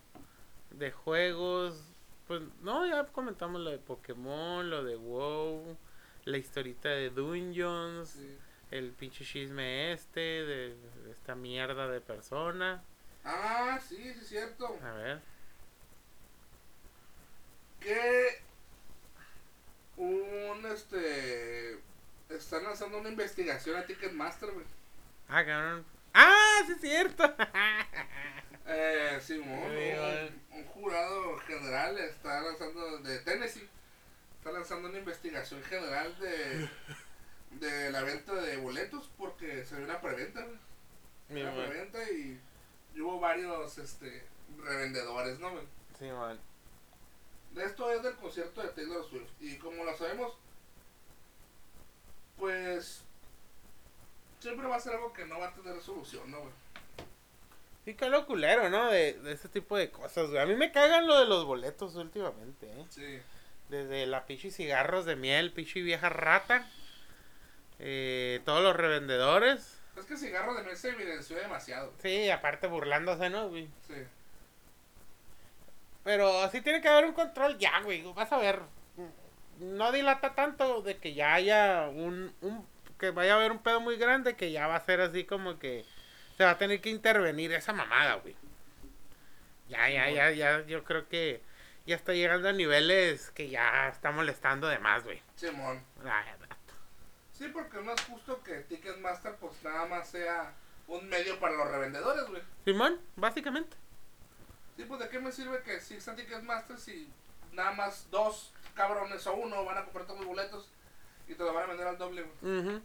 De juegos. Pues no, ya comentamos lo de Pokémon, lo de WoW, la historita de Dungeons, Sí. el pinche chisme este, de, de esta mierda de persona. Ah, sí, sí es cierto. A ver. Que un este están lanzando una investigación a Ticketmaster, güey. Ah, cabrón. ¡Ah, sí es cierto! [LAUGHS] Eh, Simón, Sí, un, un jurado general está lanzando de Tennessee, está lanzando una investigación general de de la venta de boletos porque se dio una preventa, güey. Una preventa y, y hubo varios este revendedores, ¿no? güey? Sí, man. Esto es del concierto de Taylor Swift. Y como lo sabemos, pues siempre va a ser algo que no va a tener solución, ¿no, güey? Sí, que lo culero, ¿no? De, de ese tipo de cosas, güey. A mí me cagan lo de los boletos últimamente, ¿eh? Sí. Desde la pinche cigarros de miel, pinche vieja rata. Eh, todos los revendedores. Es que cigarro de mesa se evidenció demasiado. Sí, aparte burlándose, ¿no, güey? Sí. Pero así tiene que haber un control ya, güey. Vas a ver. No dilata tanto de que ya haya un, un. Que vaya a haber un pedo muy grande que ya va a ser así como que. Se va a tener que intervenir esa mamada, güey. Ya, ya, ya, ya. Yo creo que ya está llegando a niveles que ya está molestando de más, güey. Simón. Sí, porque no es justo que Ticketmaster pues nada más sea un medio para los revendedores, güey. Simón, básicamente. Sí, pues de qué me sirve que existan Ticketmaster si nada más dos cabrones o uno van a comprar todos los boletos y te lo van a vender al doble, güey.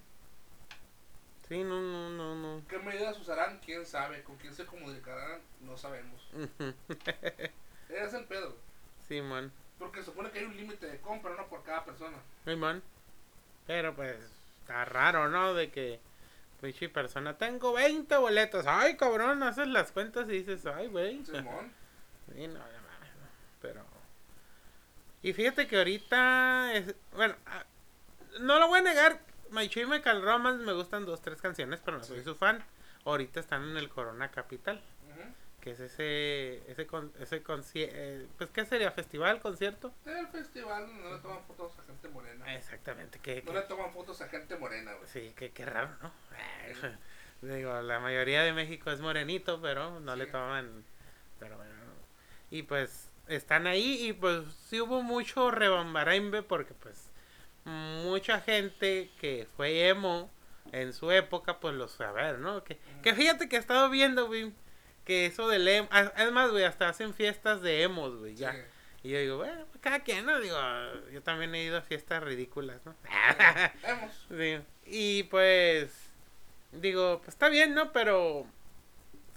Sí, no, no, no, no. ¿Qué medidas usarán? ¿Quién sabe? ¿Con quién se comunicarán? No sabemos. [LAUGHS] Es el pedo, güey. Simón. Porque se supone que hay un límite de compra, ¿no? Por cada persona. Simón. Pero pues está raro, ¿no? De que pinche persona, tengo 20 boletos. Ay, cabrón, haces las cuentas y dices, ay, güey. Simón. Sí, no. Pero. Y fíjate que ahorita. Es... Bueno, ah, no lo voy a negar. My Chemical Romance me gustan dos, tres canciones, pero no soy Sí. su fan. Ahorita están en el Corona Capital. Que es ese. Ese, con, ese eh, Pues, ¿qué sería? ¿Festival? ¿Concierto? El festival no le toman fotos a gente morena. Exactamente. Que, No le toman fotos a gente morena, güey. Sí, qué, qué raro, ¿no? [LAUGHS] Digo, la mayoría de México es morenito, pero no le toman. Pero bueno. Y pues están ahí y pues sí hubo mucho rebambarambe porque pues mucha gente que fue emo en su época pues a ver, ¿no? Que, que fíjate que he estado viendo, güey, que eso del emo... Es más, güey, hasta hacen fiestas de emos, güey, ya. Sí. Y yo digo, bueno, cada quien, ¿no? Digo, yo también he ido a fiestas ridículas, ¿no? Sí. [LAUGHS] Y pues, digo, pues está bien, ¿no? Pero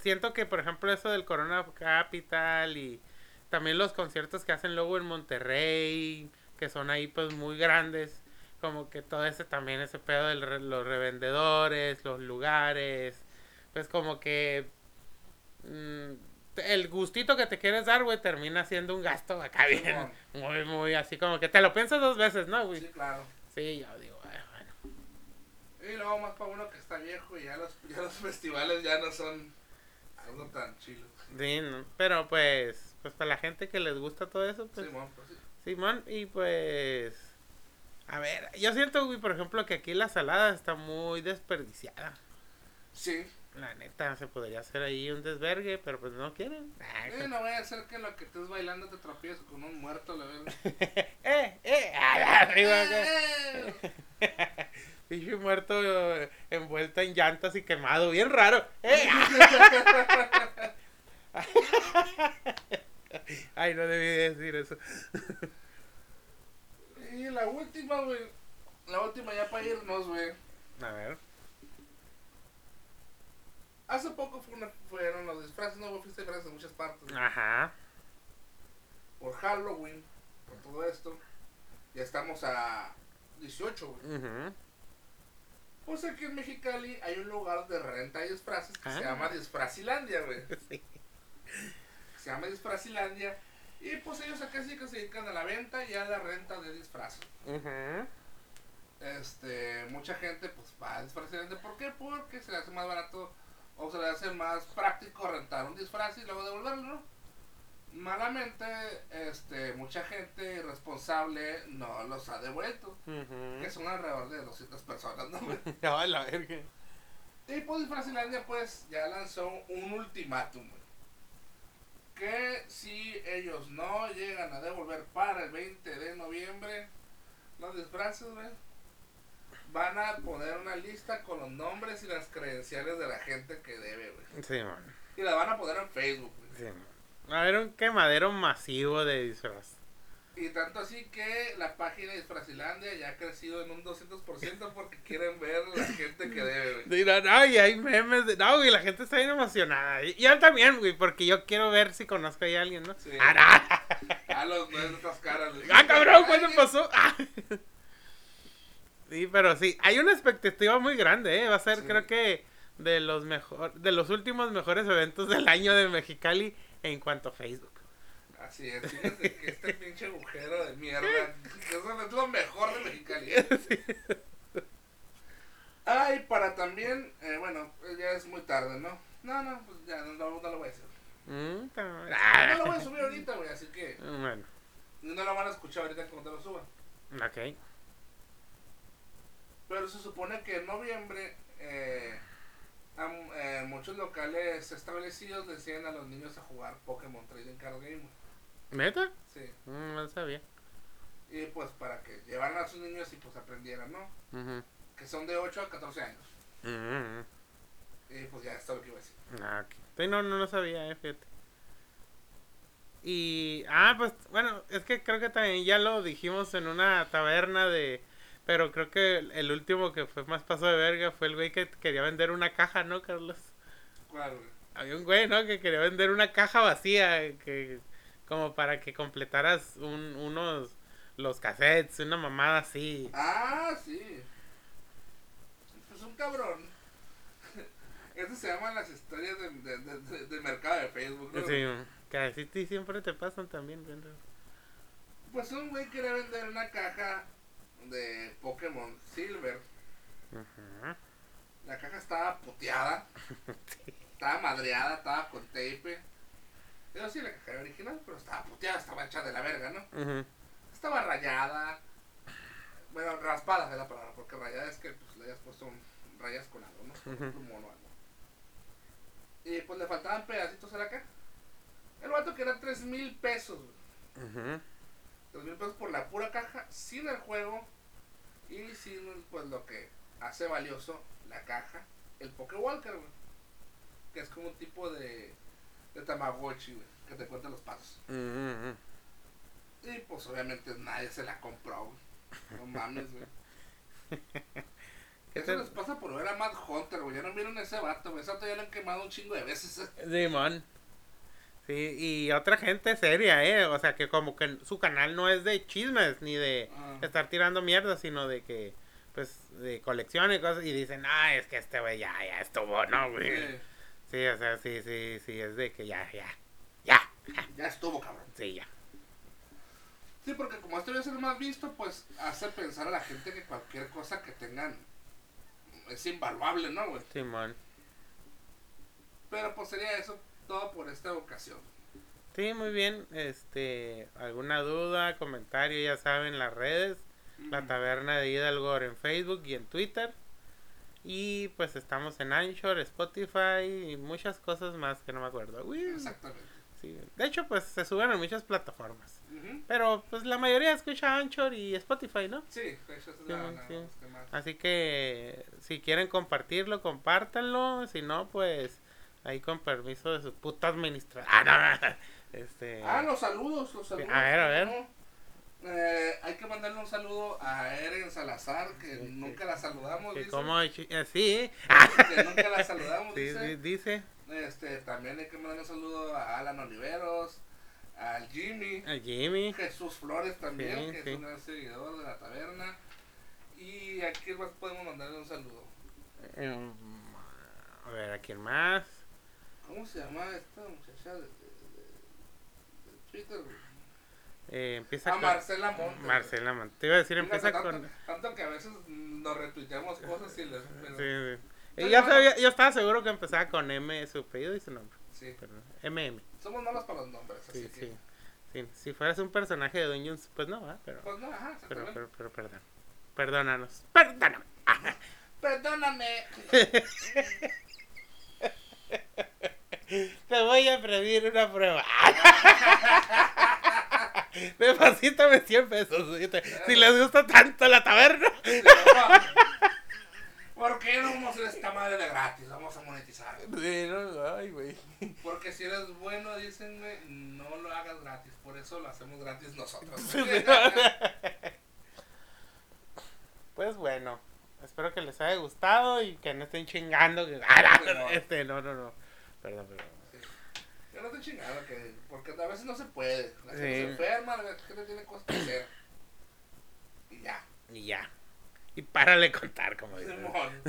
siento que, por ejemplo, eso del Corona Capital y también los conciertos que hacen luego en Monterrey, que son ahí pues muy grandes, como que todo ese también, ese pedo de los revendedores, los lugares, pues como que mm, el gustito que te quieres dar, güey, termina siendo un gasto acá bien. Muy, muy así como que te lo piensas dos veces, ¿no, güey? Sí, claro. Sí, yo digo, "Ay, bueno. Y luego más para uno que está viejo y ya los, ya los festivales ya no son algo tan chilos. Sí, no, pero pues, pues para la gente que les gusta todo eso, pues, Simón, pues sí. Simón, y pues, a ver, yo siento, güey, por ejemplo, que aquí la salada está muy desperdiciada. Sí. La neta, se podría hacer ahí un desvergue, pero pues no quieren. Eh, no voy a hacer que lo que estés bailando te tropieces con un muerto, la verdad. [LAUGHS] eh, eh, arriba, acá. Eh, [LAUGHS] Pinche muerto eh, envuelto en llantas y quemado, bien raro. ¡Eh! [LAUGHS] Ay, no debí decir eso. Y la última, güey. La última ya para irnos, güey. A ver. Hace poco fue una- fueron los disfraces, no fuiste disfraces en muchas partes. güey. Ajá. Por Halloween, por todo esto. Ya estamos a 18, güey. Ujú. Pues aquí en Mexicali hay un lugar de renta de disfraces que Ah. se llama Disfrazilandia, güey. [LAUGHS] Sí. Se llama Disfrazilandia. Y pues ellos acá sí que se dedican a la venta y a la renta de disfraces. Ujú. Este, mucha gente pues va a Disfrazilandia. ¿Por qué? Porque se le hace más barato o se le hace más práctico rentar un disfraz y luego devolverlo, ¿no? Malamente, este, mucha gente irresponsable no los ha devuelto. Que son alrededor de 200 personas, ¿no? [LAUGHS] No, la verga. Y pues Disfrazilandia pues ya lanzó un ultimátum. Que si ellos no llegan a devolver para el 20 de noviembre los disfraces, güey, van a poner una lista con los nombres y las credenciales de la gente que debe, güey. Sí, man. Y la van a poner en Facebook, güey. Sí, man. Va a haber un quemadero masivo de disfraz. Y tanto así que la página de Disfrazilandia ya ha crecido en un 200% porque quieren ver la gente que debe. Dirán, ay, hay memes de... No, güey, la gente está bien emocionada. Y yo también, güey, porque yo quiero ver si conozco ahí a alguien, ¿no? Sí. Ah, no. A los nuevos estas caras. Ah, cabrón, ¿cuándo pasó? Ah. [LAUGHS] Sí, pero sí, hay una expectativa muy grande, ¿eh? Va a ser, Sí. creo que, de los mejor, de los últimos mejores eventos del año de Mexicali en cuanto a Facebook. Así es, fíjate que este pinche agujero de mierda, que eso es lo mejor de Mexicali. Ah, y para también, eh, bueno, pues ya es muy tarde, ¿no? No, no, pues ya no, no, no lo voy a hacer. Mm, No ah. lo voy a subir ahorita, güey, así que Bueno, no lo van a escuchar ahorita cuando lo suban. ok. Pero se supone que en noviembre, eh, a eh, muchos locales establecidos decían a los niños a jugar Pokémon Trading Card Game. ¿Neta? Sí. Mm, no sabía. Y pues para que llevaran a sus niños y pues aprendieran, ¿no? Ujú. Que son de 8 a 14 años. Mm, Y pues ya es todo lo que iba a decir. ah, ok. Sí, no, no lo sabía, eh, fíjate. Y, ah, pues, bueno, es que creo que también ya lo dijimos en una taberna de... Pero creo que el, último que fue más paso de verga fue el güey que quería vender una caja, ¿no, Carlos? Claro, güey. Había un güey, ¿no? Que quería vender una caja vacía, que como para que completaras un, unos, los cassettes, una mamada así. Ah, sí. Es un cabrón. [LAUGHS] Eso se llaman las historias de, de, de, de- mercado de Facebook, ¿no? Sí, que así sí siempre te pasan también, raro. Pues un güey quería vender una caja de Pokémon Silver. La caja estaba puteada, estaba madreada, estaba con tape. Pero sí, la caja era original, pero estaba puteada, estaba hecha de la verga, ¿no? Estaba rayada. Bueno, raspada es la palabra, porque rayada es que pues, le hayas puesto un- rayas con algo, ¿no? Con un plumón o algo. Y pues le faltaban pedacitos a la caja. El vato quería 3 mil pesos, güey. Ujú. 3 mil pesos por la pura caja, sin el juego y sin pues lo que hace valioso la caja, el Walker, güey. Que es como un tipo de, de Tamagotchi, güey, que te cuenta los pasos. Ujú. Y pues obviamente nadie se la compró, güey. No mames, güey. ¿Qué [LAUGHS] Eso te- les pasa por ver a Matt Hunter, güey. Ya no vieron ese vato, güey. Ese vato ya lo han quemado un chingo de veces. Sí, y otra gente seria, ¿eh? O sea, que como que su canal no es de chismes ni de Ah. estar tirando mierda, sino de que, pues, de colección y cosas. Y dicen, ah, es que este güey ya, ya estuvo, ¿no, güey? Sí. Sí, o sea, sí, sí, sí, es de que ya, ya. Ya estuvo, cabrón. Sí, ya. Sí, porque como este es el más visto, pues hace pensar a la gente que cualquier cosa que tengan es invaluable, ¿no, güey? Simón. Pero pues sería eso todo por esta ocasión. Sí, muy bien. Este, alguna duda, comentario, ya saben, las redes. La Taberna de Hidalgo en Facebook y en Twitter. Y pues estamos en Anchor, Spotify y muchas cosas más que no me acuerdo. Uy, Exactamente. sí. De hecho, pues se suben en muchas plataformas. Pero pues la mayoría escucha Anchor y Spotify, ¿no? Sí, esa es Sí, la, la- sí. Así que si quieren compartirlo, compártanlo. Si no, pues ahí con permiso de su puta administradora. Ah, no, no. Este, Ah, los saludos, los saludos. A ver, a ver. Eh, hay que mandarle un saludo a Eren Salazar, que Sí, nunca la saludamos, que dice. como eh, sí, Que nunca la saludamos, sí, dice. dice Este, también hay que mandarle un saludo a Alan Oliveros, al Jimmy, a Jimmy. Jesús Flores también, Sí, que es un gran seguidor de la taberna. Y a quién más podemos mandarle un saludo. Em, a ver, ¿a quién más? ¿Cómo se llama esta muchacha de, de- de- de Twitter? güey? Eh, empieza A con Marcela Montes. Marcela Mon- Te iba a decir, Fíjate, empieza tanto, con. tanto que a veces nos retuiteamos cosas y les... Sí, pero- sí. Sí, Y ya no, sabía, yo estaba seguro que empezaba con M su apellido y su nombre. sí. Pero MM. Somos malos para los nombres, así Sí, que... sí. sí. Si fueras un personaje de Dungeons, pues no, ¿verdad? Pero, Pues no, ajá, pero, exactamente. pero, pero, perdón. Perdónanos. Perdóname. Perdóname. [LAUGHS] [LAUGHS] Te voy a pedir una prueba. [LAUGHS] Deposítame 100 pesos. Si les gusta tanto la taberna. [LAUGHS] ¿Por qué no vamos a hacer esta madre de gratis? Vamos a monetizar. Sí, no, ay, güey. Porque si eres bueno, dicen, güey, no lo hagas gratis. Por eso lo hacemos gratis nosotros. Pues bueno, espero que les haya gustado y que no estén chingando. que- Ah, No. Este, no, no, no. Perdón, perdón. Yo no estoy chingando, que, porque a veces no se puede. La gente Sí. se enferma, la gente tiene cosas que hacer. Y ya. Y ya. Y párale contar, como dicen. Simón.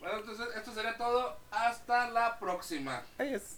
bueno, entonces esto sería todo. Hasta la próxima. Adiós.